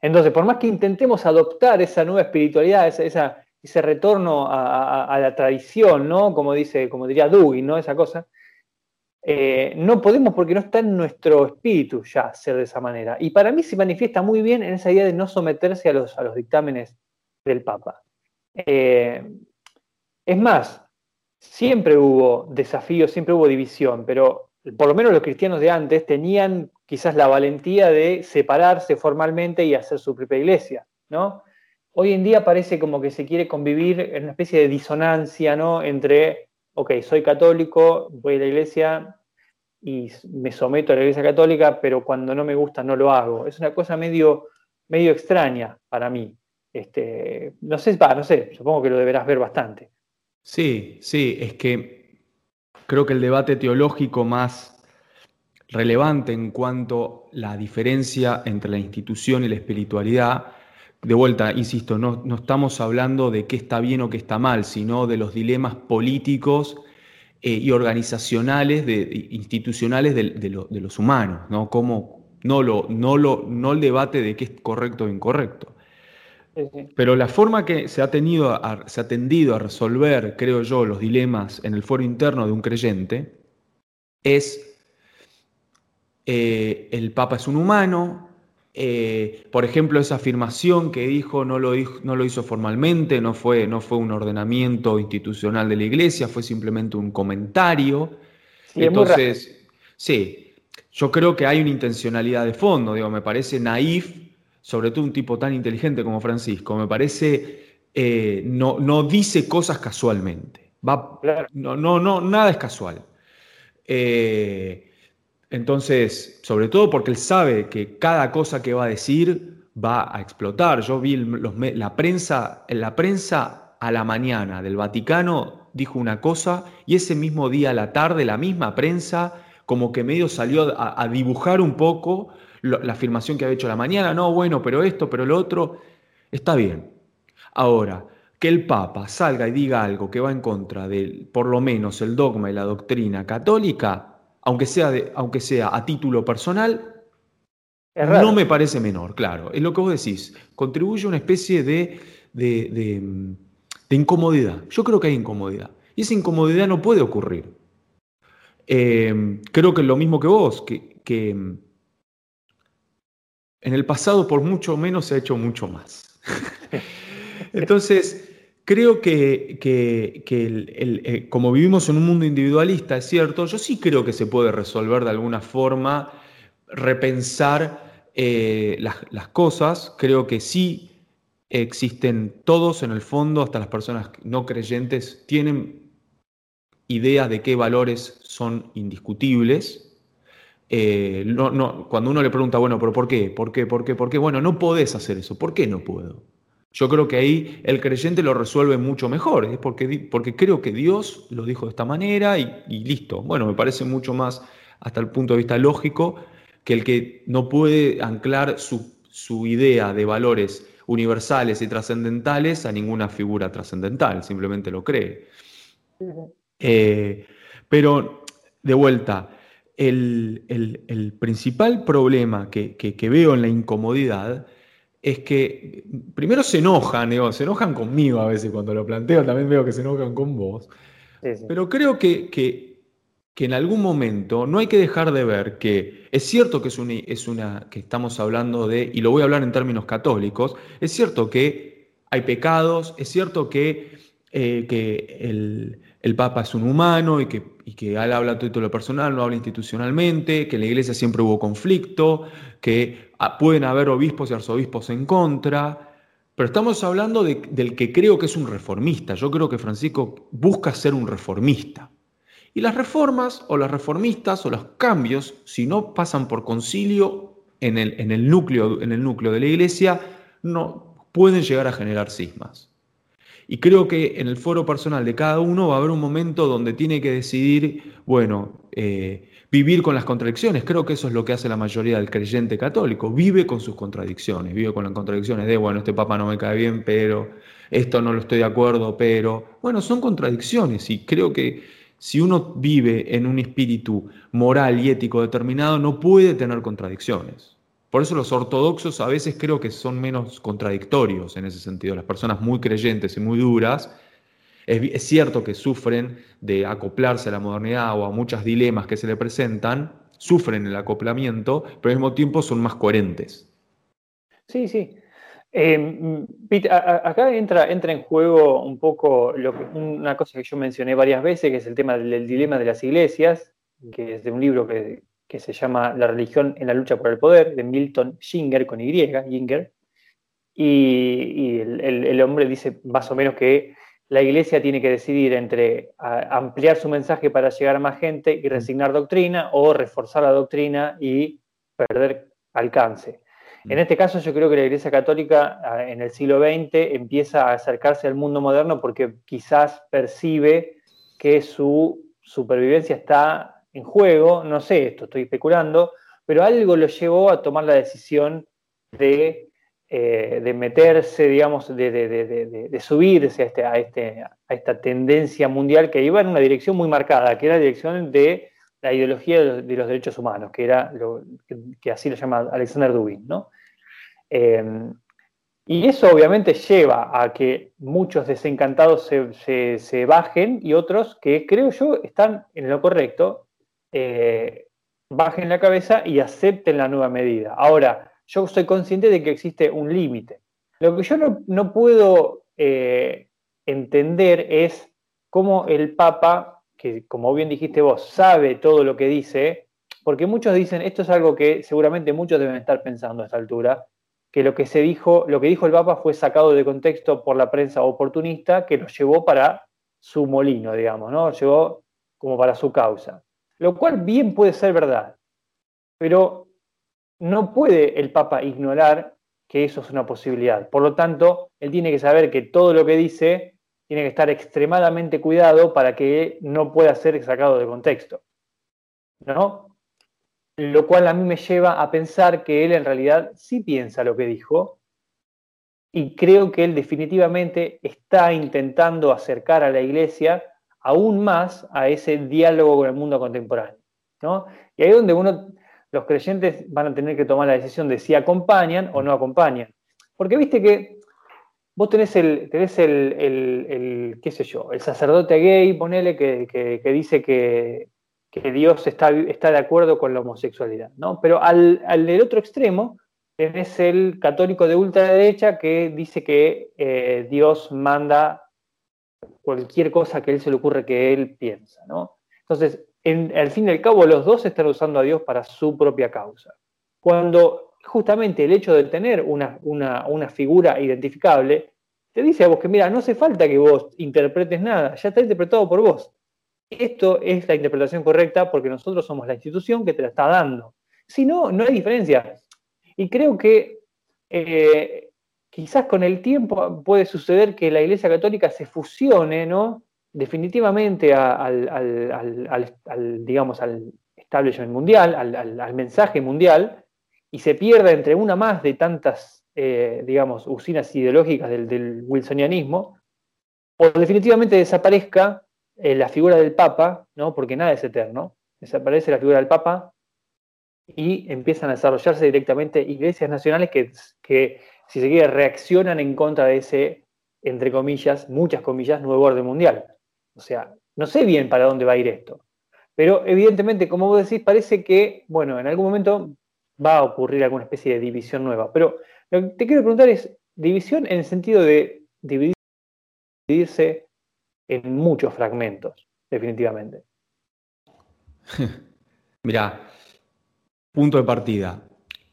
Entonces, por más que intentemos adoptar esa nueva espiritualidad, esa, ese retorno a, la tradición, ¿no? Como dice, como diría Dugin, ¿no? Esa cosa. Eh, no podemos porque no está en nuestro espíritu ya ser de esa manera. Y para mí se manifiesta muy bien en esa idea de no someterse a los, dictámenes del Papa. Eh, es más, siempre hubo desafíos, siempre hubo división, pero por lo menos los cristianos de antes tenían quizás la valentía de separarse formalmente y hacer su propia iglesia, ¿no? Hoy en día parece como que se quiere convivir en una especie de disonancia, ¿no? Entre, ok, soy católico, voy a la iglesia y me someto a la iglesia católica, pero cuando no me gusta no lo hago. Es una cosa medio, medio extraña para mí. Este, no sé, no sé, supongo que lo deberás ver bastante. Sí, sí, es que creo que el debate teológico más relevante en cuanto a la diferencia entre la institución y la espiritualidad, de vuelta, insisto, no, estamos hablando de qué está bien o qué está mal, sino de los dilemas políticos eh, y organizacionales, de, institucionales de, los humanos, ¿no? Como, no, lo, no, lo, no el debate de qué es correcto o incorrecto. Pero la forma que se ha, tenido se ha tendido a resolver, creo yo, los dilemas en el foro interno de un creyente es eh, el Papa es un humano, eh, por ejemplo, esa afirmación que dijo no lo, no lo hizo formalmente, no fue, no fue, un ordenamiento institucional de la iglesia, fue simplemente un comentario. Entonces, sí, yo creo que hay una intencionalidad de fondo, digo, me parece naif, sobre todo un tipo tan inteligente como Francisco, me parece, eh, no, no dice cosas casualmente. Va, no, no, no, nada es casual. Eh, entonces, sobre todo porque él sabe que cada cosa que va a decir va a explotar. Yo vi la prensa, en la prensa a la mañana del Vaticano dijo una cosa y ese mismo día a la tarde la misma prensa como que medio salió a, dibujar un poco la afirmación que había hecho la mañana. No, bueno, pero esto, pero lo otro, está bien. Ahora, que el Papa salga y diga algo que va en contra de, por lo menos, el dogma y la doctrina católica, aunque sea, aunque sea a título personal, no me parece menor, claro. Es lo que vos decís. Contribuye a una especie de, de, incomodidad. Yo creo que hay incomodidad. Y esa incomodidad no puede ocurrir. Eh, creo que es lo mismo que vos, que, que en el pasado por mucho menos se ha hecho mucho más. Entonces, Creo que, eh, como vivimos en un mundo individualista, es cierto, yo sí creo que se puede resolver de alguna forma, repensar eh, las, cosas. Creo que sí existen todos en el fondo, hasta las personas no creyentes, tienen ideas de qué valores son indiscutibles. Eh, cuando uno le pregunta, bueno, pero ¿por qué? ¿Por qué? ¿Por qué? ¿Por qué? Bueno, no podés hacer eso. ¿Por qué no puedo? Yo creo que ahí el creyente lo resuelve mucho mejor, es porque, porque creo que Dios lo dijo de esta manera y, listo. Bueno, me parece mucho más hasta el punto de vista lógico que el que no puede anclar su, idea de valores universales y trascendentales a ninguna figura trascendental, simplemente lo cree. Eh, pero, de vuelta, el, principal problema que, que veo en la incomodidad es que primero se enojan, se enojan conmigo a veces cuando lo planteo, también veo que se enojan con vos, pero creo que, que, en algún momento no hay que dejar de ver que es cierto que, es, es una, que estamos hablando de, y lo voy a hablar en términos católicos, es cierto que hay pecados, es cierto que, eh, que el, el Papa es un humano y que, y que él habla a título personal, no habla institucionalmente, que en la iglesia siempre hubo conflicto, que ah, pueden haber obispos y arzobispos en contra, pero estamos hablando del que creo que es un reformista. Yo creo que Francisco busca ser un reformista. Y las reformas o las reformistas o los cambios, si no pasan por concilio en el, núcleo, de la iglesia, no pueden llegar a generar cismas. Y creo que en el foro personal de cada uno va a haber un momento donde tiene que decidir, bueno, eh, vivir con las contradicciones. Creo que eso es lo que hace la mayoría del creyente católico. Vive con sus contradicciones, vive con las contradicciones de, bueno, este papa no me cae bien, pero esto no lo estoy de acuerdo, pero... Bueno, son contradicciones y creo que si uno vive en un espíritu moral y ético determinado, no puede tener contradicciones. Por eso los ortodoxos a veces creo que son menos contradictorios en ese sentido. Las personas muy creyentes y muy duras, es, cierto que sufren de acoplarse a la modernidad o a muchos dilemas que se le presentan, sufren el acoplamiento, pero al mismo tiempo son más coherentes. Sí, sí. Eh, acá entra, entra en juego un poco una cosa que yo mencioné varias veces, que es el tema del dilema de las iglesias, que es de un libro que, que se llama La religión en la lucha por el poder, de Milton Ginger con Y, Ginger. y, el, hombre dice más o menos que la iglesia tiene que decidir entre ampliar su mensaje para llegar a más gente y resignar doctrina o reforzar la doctrina y perder alcance. En este caso yo creo que la Iglesia Católica en el siglo XX empieza a acercarse al mundo moderno porque quizás percibe que su supervivencia está en juego, no sé, esto estoy especulando, pero algo lo llevó a tomar la decisión de, eh, meterse, digamos, de, subirse a, este, a, este, a esta tendencia mundial que iba en una dirección muy marcada, que era la dirección de la ideología de los, derechos humanos, que era lo que, así lo llama Alexander Dubin, ¿no? Em, y eso obviamente lleva a que muchos desencantados se, bajen y otros que creo yo están en lo correcto, eh, bajen la cabeza y acepten la nueva medida. Ahora, yo soy consciente de que existe un límite. Lo que yo no, puedo eh, entender es cómo el Papa que como bien dijiste vos, sabe todo lo que dice, porque muchos dicen, esto es algo que seguramente muchos deben estar pensando a esta altura, que lo que se dijo, lo que dijo el Papa fue sacado de contexto por la prensa oportunista que lo llevó para su molino, digamos, ¿no? Llevó como para su causa. Lo cual bien puede ser verdad, pero no puede el Papa ignorar que eso es una posibilidad. Por lo tanto, él tiene que saber que todo lo que dice tiene que estar extremadamente cuidado para que no pueda ser sacado de contexto. ¿No? Lo cual a mí me lleva a pensar que él en realidad sí piensa lo que dijo y creo que él definitivamente está intentando acercar a la iglesia aún más a ese diálogo con el mundo contemporáneo. ¿no? Y ahí es donde uno, los creyentes van a tener que tomar la decisión de si acompañan o no acompañan. Porque viste que vos tenés el, tenés el, qué sé yo, el sacerdote gay, ponele, que, dice que, Dios está, está, de acuerdo con la homosexualidad, ¿no? Pero al, del otro extremo tenés el católico de ultraderecha que dice que eh, Dios manda cualquier cosa que a él se le ocurre que él piensa, ¿no? Entonces, al fin y al cabo, los dos están usando a Dios para su propia causa. Cuando justamente el hecho de tener una, figura identificable, te dice a vos que, mira, no hace falta que vos interpretes nada, ya está interpretado por vos. Esto es la interpretación correcta porque nosotros somos la institución que te la está dando. Si no, no hay diferencia. Y creo que eh, quizás con el tiempo puede suceder que la Iglesia Católica se fusione, ¿no? Definitivamente al, digamos, al establishment mundial, al, mensaje mundial, y se pierda entre una más de tantas, eh, digamos, usinas ideológicas del, wilsonianismo, o definitivamente desaparezca eh, la figura del Papa, ¿no? porque nada es eterno, desaparece la figura del Papa y empiezan a desarrollarse directamente iglesias nacionales que si se quiere, reaccionan en contra de ese, entre comillas, muchas comillas, nuevo orden mundial. O sea, no sé bien para dónde va a ir esto. Pero evidentemente, como vos decís, parece que, bueno, en algún momento va a ocurrir alguna especie de división nueva. Pero lo que te quiero preguntar es, división en el sentido de dividirse en muchos fragmentos, definitivamente. Mirá, punto de partida.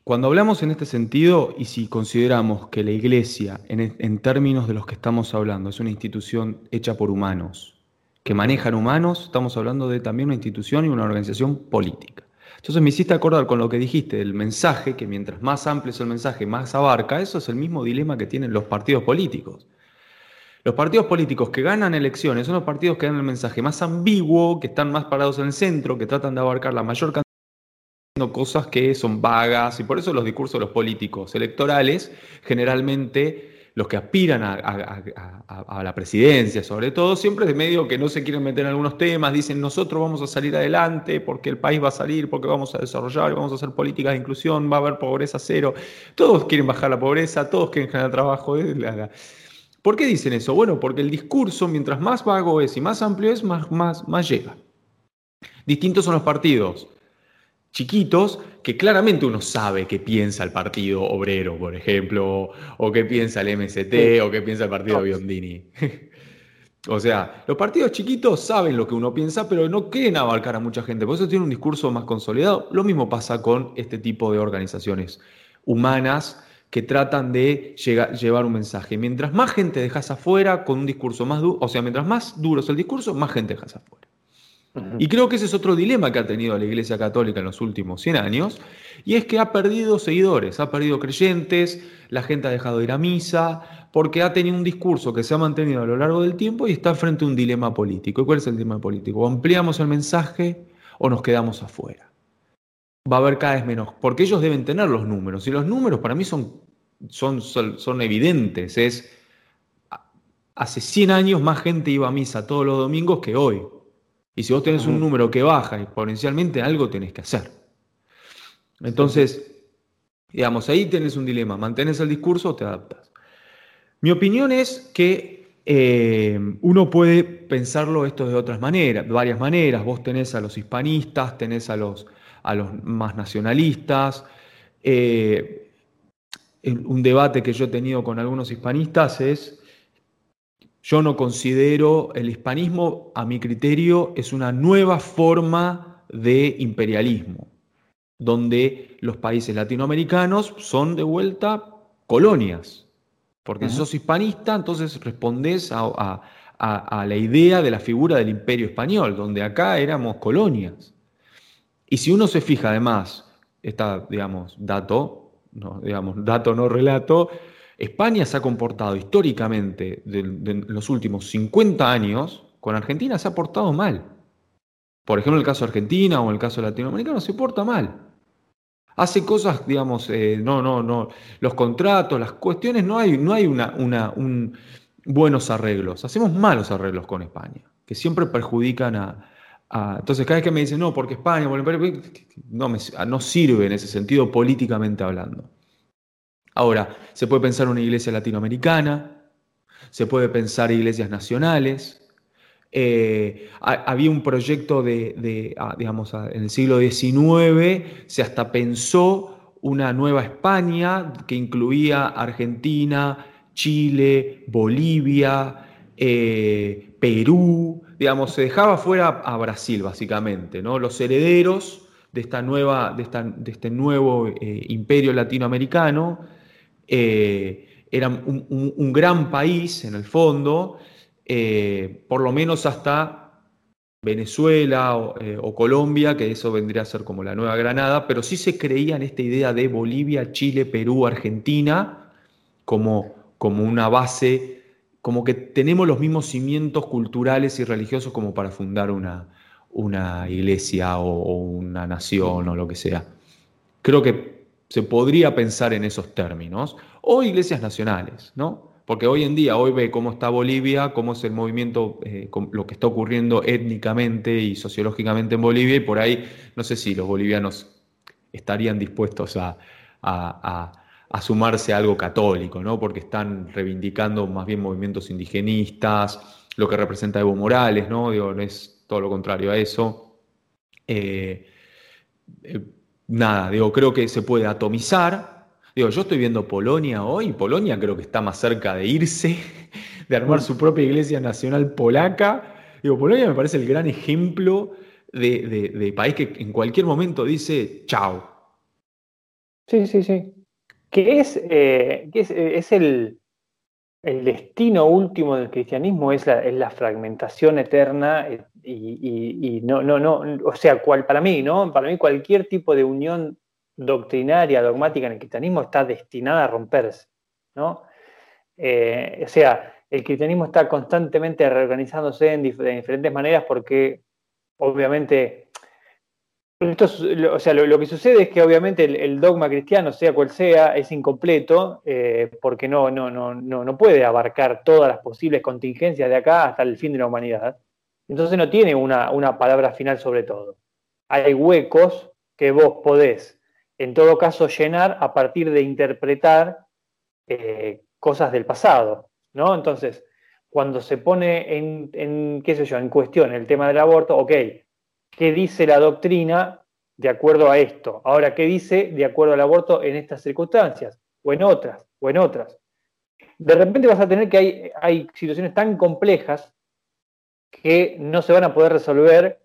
Cuando hablamos en este sentido y si consideramos que la iglesia, en, términos de los que estamos hablando, es una institución hecha por humanos, que manejan humanos, estamos hablando de también una institución y una organización política. Entonces me hiciste acordar con lo que dijiste, el mensaje, que mientras más amplio es el mensaje, más abarca, eso es el mismo dilema que tienen los partidos políticos. Los partidos políticos que ganan elecciones son los partidos que dan el mensaje más ambiguo, que están más parados en el centro, que tratan de abarcar la mayor cantidad cosas que son vagas, y por eso los discursos de los políticos electorales generalmente los que aspiran a, la presidencia, sobre todo, siempre de medio que no se quieren meter en algunos temas, dicen nosotros vamos a salir adelante porque el país va a salir, porque vamos a desarrollar, vamos a hacer políticas de inclusión, va a haber pobreza cero, todos quieren bajar la pobreza, todos quieren generar trabajo. ¿Por qué dicen eso? Bueno, porque el discurso, mientras más vago es y más amplio es, más, más, más llega. Distintos son los partidos chiquitos que claramente uno sabe qué piensa el Partido Obrero, por ejemplo, o qué piensa el MST, o qué piensa el Partido Biondini. o sea, los partidos chiquitos saben lo que uno piensa, pero no quieren abarcar a mucha gente, por eso tienen un discurso más consolidado. Lo mismo pasa con este tipo de organizaciones humanas que tratan de llevar un mensaje. Mientras más gente dejas afuera con un discurso más duro, o sea, mientras más duro es el discurso, más gente dejas afuera. Y creo que ese es otro dilema que ha tenido la Iglesia Católica en los últimos 100 años, y es que ha perdido seguidores, ha perdido creyentes, la gente ha dejado de ir a misa, porque ha tenido un discurso que se ha mantenido a lo largo del tiempo y está frente a un dilema político. ¿Y cuál es el dilema político? ¿O ampliamos el mensaje o nos quedamos afuera? Va a haber cada vez menos, porque ellos deben tener los números, y los números para mí son, son, son, evidentes, es hace 100 años más gente iba a misa todos los domingos que hoy. Y si vos tenés un número que baja exponencialmente, algo tenés que hacer. Entonces, digamos, ahí tenés un dilema. ¿Mantenés el discurso o te adaptas? Mi opinión es que eh, uno puede pensarlo esto de otras maneras, de varias maneras. Vos tenés a los hispanistas, tenés a los, a los más nacionalistas. Eh, un debate que yo he tenido con algunos hispanistas es yo no considero el hispanismo, a mi criterio, es una nueva forma de imperialismo, donde los países latinoamericanos son de vuelta colonias. Porque si sos hispanista, entonces respondés a, la idea de la figura del imperio español, donde acá éramos colonias. Y si uno se fija además, está, digamos, dato, no, digamos, dato no relato, España se ha comportado históricamente en los últimos 50 años, con Argentina se ha portado mal. Por ejemplo, el caso de Argentina o el caso latinoamericano se porta mal. Hace cosas, digamos, eh, no, no, no. Los contratos, las cuestiones, no hay, no hay una, un, buenos arreglos. Hacemos malos arreglos con España, que siempre perjudican a, entonces, cada vez que me dicen, no, porque España, no, no sirve en ese sentido políticamente hablando. Ahora, se puede pensar una iglesia latinoamericana, se puede pensar iglesias nacionales. Eh, había un proyecto de, ah, digamos, en el siglo XIX, se hasta pensó una nueva España que incluía Argentina, Chile, Bolivia, eh, Perú, digamos, se dejaba fuera a Brasil básicamente, ¿no? Los herederos de, esta nueva, de, este nuevo eh, imperio latinoamericano eh, era un, gran país en el fondo, eh, por lo menos hasta Venezuela eh, o, Colombia, que eso vendría a ser como la Nueva Granada, pero sí se creía en esta idea de Bolivia, Chile, Perú, Argentina, como, como una base, como que tenemos los mismos cimientos culturales y religiosos como para fundar una, una iglesia o una nación o lo que sea. Creo que se podría pensar en esos términos, o iglesias nacionales, ¿no? Porque hoy en día, hoy ve cómo está Bolivia, cómo es el movimiento, eh, lo que está ocurriendo étnicamente y sociológicamente en Bolivia, y por ahí no sé si los bolivianos estarían dispuestos a, sumarse a algo católico, ¿no? Porque están reivindicando más bien movimientos indigenistas, lo que representa Evo Morales, ¿no? Digo, es todo lo contrario a eso. Eh, eh, nada, digo, creo que se puede atomizar. Digo, yo estoy viendo Polonia hoy, Polonia creo que está más cerca de irse, de armar su propia iglesia nacional polaca. Digo, Polonia me parece el gran ejemplo de, país que en cualquier momento dice chao. Sí, sí, sí. Que es, eh, es, es el, el destino último del cristianismo es la, fragmentación eterna eh, y, no, no, no, o sea, cual, para mí, ¿no? Para mí cualquier tipo de unión doctrinaria, dogmática en el cristianismo está destinada a romperse, ¿no? Eh, o sea, el cristianismo está constantemente reorganizándose en diferentes maneras porque obviamente o sea, lo, que sucede es que obviamente el, dogma cristiano, sea cual sea, es incompleto eh, porque no, no, no, no, puede abarcar todas las posibles contingencias de acá hasta el fin de la humanidad. Entonces no tiene una, palabra final sobre todo. Hay huecos que vos podés, en todo caso, llenar a partir de interpretar eh, cosas del pasado. ¿no? Entonces, cuando se pone en, qué en cuestión el tema del aborto, ok, qué dice la doctrina de acuerdo a esto. Ahora, ¿qué dice de acuerdo al aborto en estas circunstancias? O en otras, o en otras. De repente vas a tener que hay, hay situaciones tan complejas que no se van a poder resolver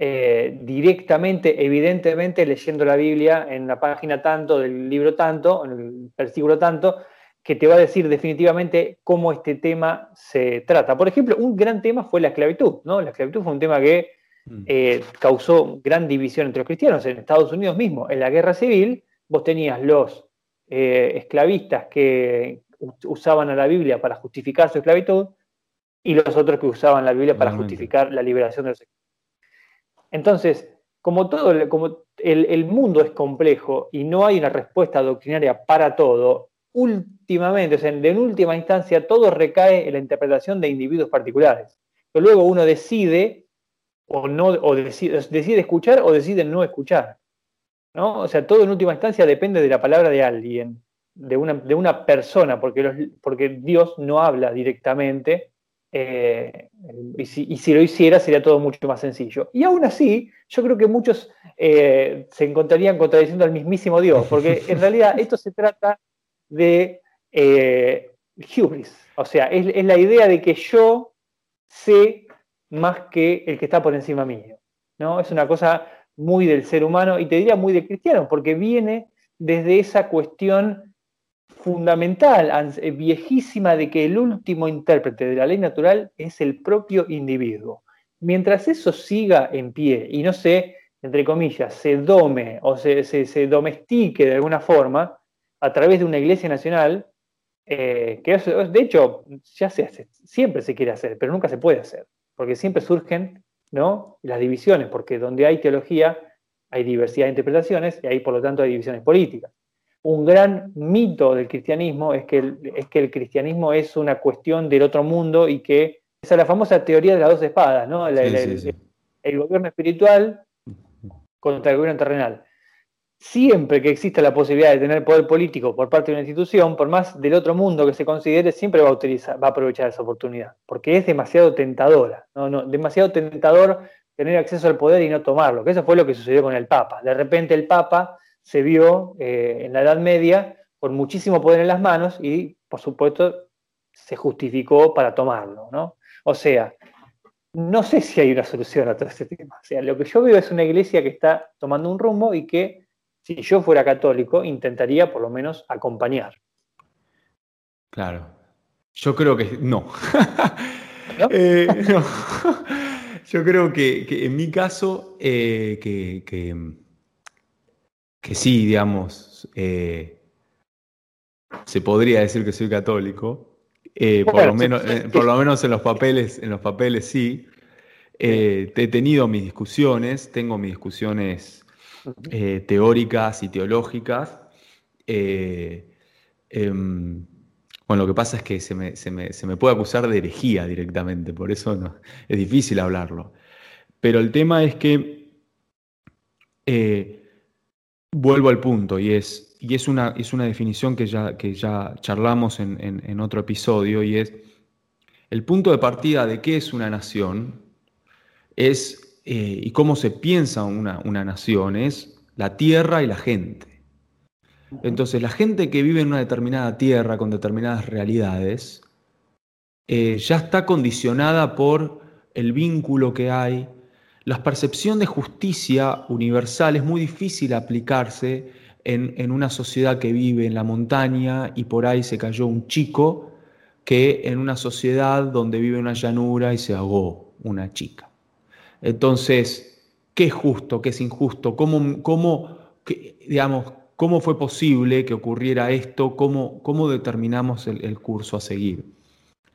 eh, directamente, evidentemente, leyendo la Biblia en la página tanto, del libro tanto, en el versículo tanto, que te va a decir definitivamente cómo este tema se trata. Por ejemplo, un gran tema fue la esclavitud, ¿no? La esclavitud fue un tema que. Eh, causó gran división entre los cristianos. En Estados Unidos mismo, en la guerra civil, vos tenías los eh, esclavistas que usaban a la Biblia para justificar su esclavitud y los otros que usaban la Biblia para justificar la liberación de los. Entonces, como todo, como el, mundo es complejo y no hay una respuesta doctrinaria para todo, últimamente, o sea, en última instancia, todo recae en la interpretación de individuos particulares. Pero luego uno decide o no, o decide, decide escuchar o decide no escuchar. ¿no? O sea, todo en última instancia depende de la palabra de alguien, de una, de una persona, porque, porque Dios no habla directamente eh, y, si, lo hiciera sería todo mucho más sencillo. Y aún así, yo creo que muchos eh, se encontrarían contradiciendo al mismísimo Dios, porque en realidad esto se trata de eh, hubris, o sea, es, la idea de que yo sé más que el que está por encima mío. ¿no? Es una cosa muy del ser humano y te diría muy del cristiano, porque viene desde esa cuestión fundamental, eh, viejísima, de que el último intérprete de la ley natural es el propio individuo. Mientras eso siga en pie y no se, entre comillas, se dome o se, domestique de alguna forma a través de una iglesia nacional, eh, que de hecho ya se hace, siempre se quiere hacer, pero nunca se puede hacer, porque siempre surgen ¿no? las divisiones, porque donde hay teología hay diversidad de interpretaciones y ahí por lo tanto hay divisiones políticas un gran mito del cristianismo es que, el, es que el cristianismo es una cuestión del otro mundo y que esa es la famosa teoría de las dos espadas, ¿no? el, gobierno espiritual contra el gobierno terrenal. Siempre que exista la posibilidad de tener poder político por parte de una institución, por más del otro mundo que se considere, siempre va a, utilizar, va a aprovechar esa oportunidad, porque es demasiado tentadora, ¿no? No, demasiado tentador tener acceso al poder y no tomarlo, que eso fue lo que sucedió con el Papa. De repente el Papa se vio eh, en la Edad Media con muchísimo poder en las manos y, por supuesto, se justificó para tomarlo, ¿no? O sea, no sé si hay una solución a todo este tema. O sea, lo que yo veo es una iglesia que está tomando un rumbo y que, si yo fuera católico, intentaría por lo menos acompañar. Claro. Yo creo que no. Eh, yo creo que, en mi caso, eh, que que sí, digamos, eh, se podría decir que soy católico, eh, por, lo menos, por lo menos en los papeles, en los papeles sí. he tenido mis discusiones, tengo mis discusiones teóricas y teológicas. Em, bueno, lo que pasa es que se me, puede acusar de herejía directamente, por eso es difícil hablarlo. Pero el tema es que Vuelvo al punto y es, una, definición que ya, que ya charlamos en, otro episodio y es el punto de partida de qué es una nación es, eh, y cómo se piensa una, una, nación es la tierra y la gente. Entonces la gente que vive en una determinada tierra con determinadas realidades eh, ya está condicionada por el vínculo que hay la percepción de justicia universal es muy difícil aplicarse en, una sociedad que vive en la montaña y por ahí se cayó un chico que en una sociedad donde vive una llanura y se ahogó una chica. Entonces, ¿qué es justo? ¿Qué es injusto? ¿Cómo, cómo, digamos, cómo fue posible que ocurriera esto? ¿Cómo, cómo determinamos el curso a seguir?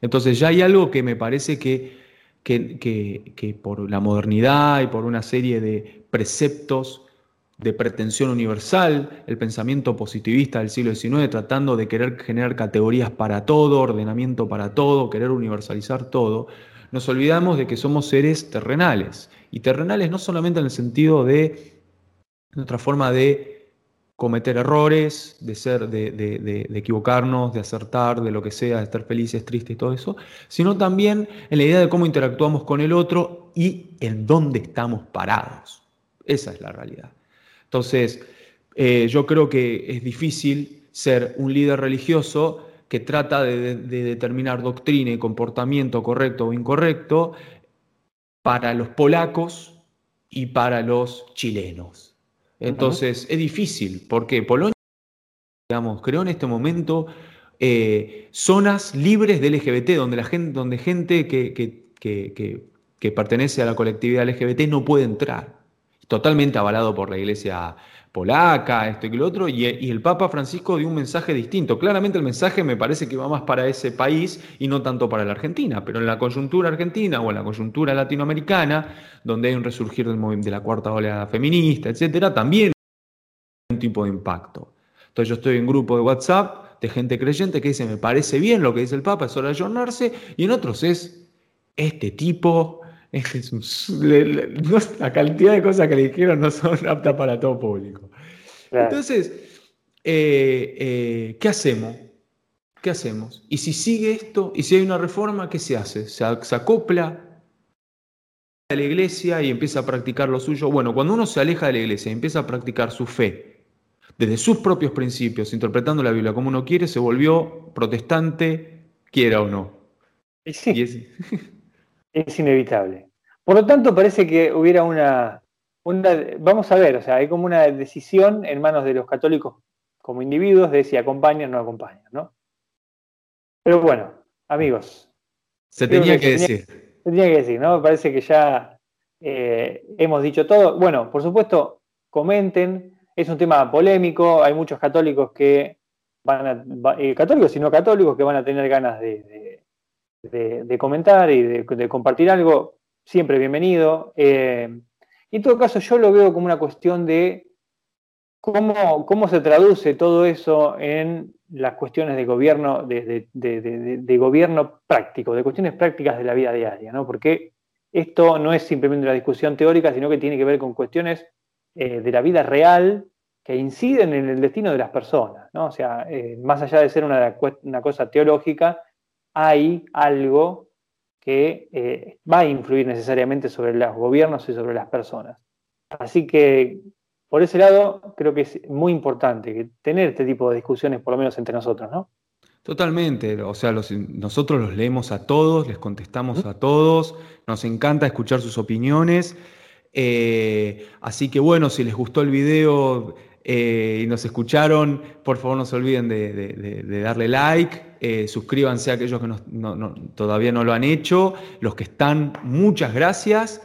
Entonces ya hay algo que me parece que que, por la modernidad y por una serie de preceptos de pretensión universal, el pensamiento positivista del siglo XIX, tratando de querer generar categorías para todo, ordenamiento para todo, querer universalizar todo, nos olvidamos de que somos seres terrenales. Y terrenales no solamente en el sentido de nuestra forma de cometer errores, de ser, de, equivocarnos, de acertar, de lo que sea, de estar felices, tristes y todo eso, sino también en la idea de cómo interactuamos con el otro y en dónde estamos parados. Esa es la realidad. Entonces, eh, yo creo que es difícil ser un líder religioso que trata de, determinar doctrina y comportamiento correcto o incorrecto para los polacos y para los chilenos. Entonces, es difícil, porque Polonia, digamos, creó en este momento eh, zonas libres de LGBT, donde la gente, donde gente que, que, pertenece a la colectividad LGBT no puede entrar. Totalmente avalado por la iglesia polaca, esto y lo otro, y, el Papa Francisco dio un mensaje distinto. Claramente el mensaje me parece que va más para ese país y no tanto para la Argentina, pero en la coyuntura argentina o en la coyuntura latinoamericana, donde hay un resurgir del de la cuarta ola feminista, etcétera, también hay un tipo de impacto. Entonces yo estoy en grupo de WhatsApp de gente creyente que dice, me parece bien lo que dice el Papa, es hora de ayornarse, y en otros es, este tipo la cantidad de cosas que le dijeron no son aptas para todo público. Entonces, eh, eh, ¿qué hacemos? ¿Qué hacemos? Y si sigue esto, y si hay una reforma, ¿qué se hace? ¿Se, acopla a la iglesia y empieza a practicar lo suyo? Bueno, cuando uno se aleja de la iglesia y empieza a practicar su fe desde sus propios principios, interpretando la Biblia como uno quiere, se volvió protestante, quiera o no. sí. es inevitable. Por lo tanto, parece que hubiera una, vamos a ver, o sea, hay como una decisión en manos de los católicos como individuos de si acompañan o no acompañan, ¿no? Pero bueno, amigos. Se tenía que, decir. Se tenía que decir, ¿no? Parece que ya eh, hemos dicho todo. Bueno, por supuesto, comenten. Es un tema polémico. Hay muchos católicos que van a, eh, católicos y no católicos que van a tener ganas de, de, comentar y de, compartir algo, siempre bienvenido. Eh, y en todo caso, yo lo veo como una cuestión de cómo, cómo se traduce todo eso en las cuestiones de gobierno, de, gobierno práctico, de cuestiones prácticas de la vida diaria, ¿no? Porque esto no es simplemente una discusión teórica, sino que tiene que ver con cuestiones eh, de la vida real que inciden en el destino de las personas, ¿no? O sea, eh, más allá de ser una, una cosa teológica, hay algo que eh, va a influir necesariamente sobre los gobiernos y sobre las personas. Así que, por ese lado, creo que es muy importante tener este tipo de discusiones, por lo menos entre nosotros, ¿no? Totalmente, o sea, nosotros los leemos a todos, les contestamos a todos, nos encanta escuchar sus opiniones. Eh, así que bueno, si les gustó el video, eh, y nos escucharon, por favor no se olviden de, darle like, eh, suscríbanse a aquellos que todavía no lo han hecho, los que están, muchas gracias.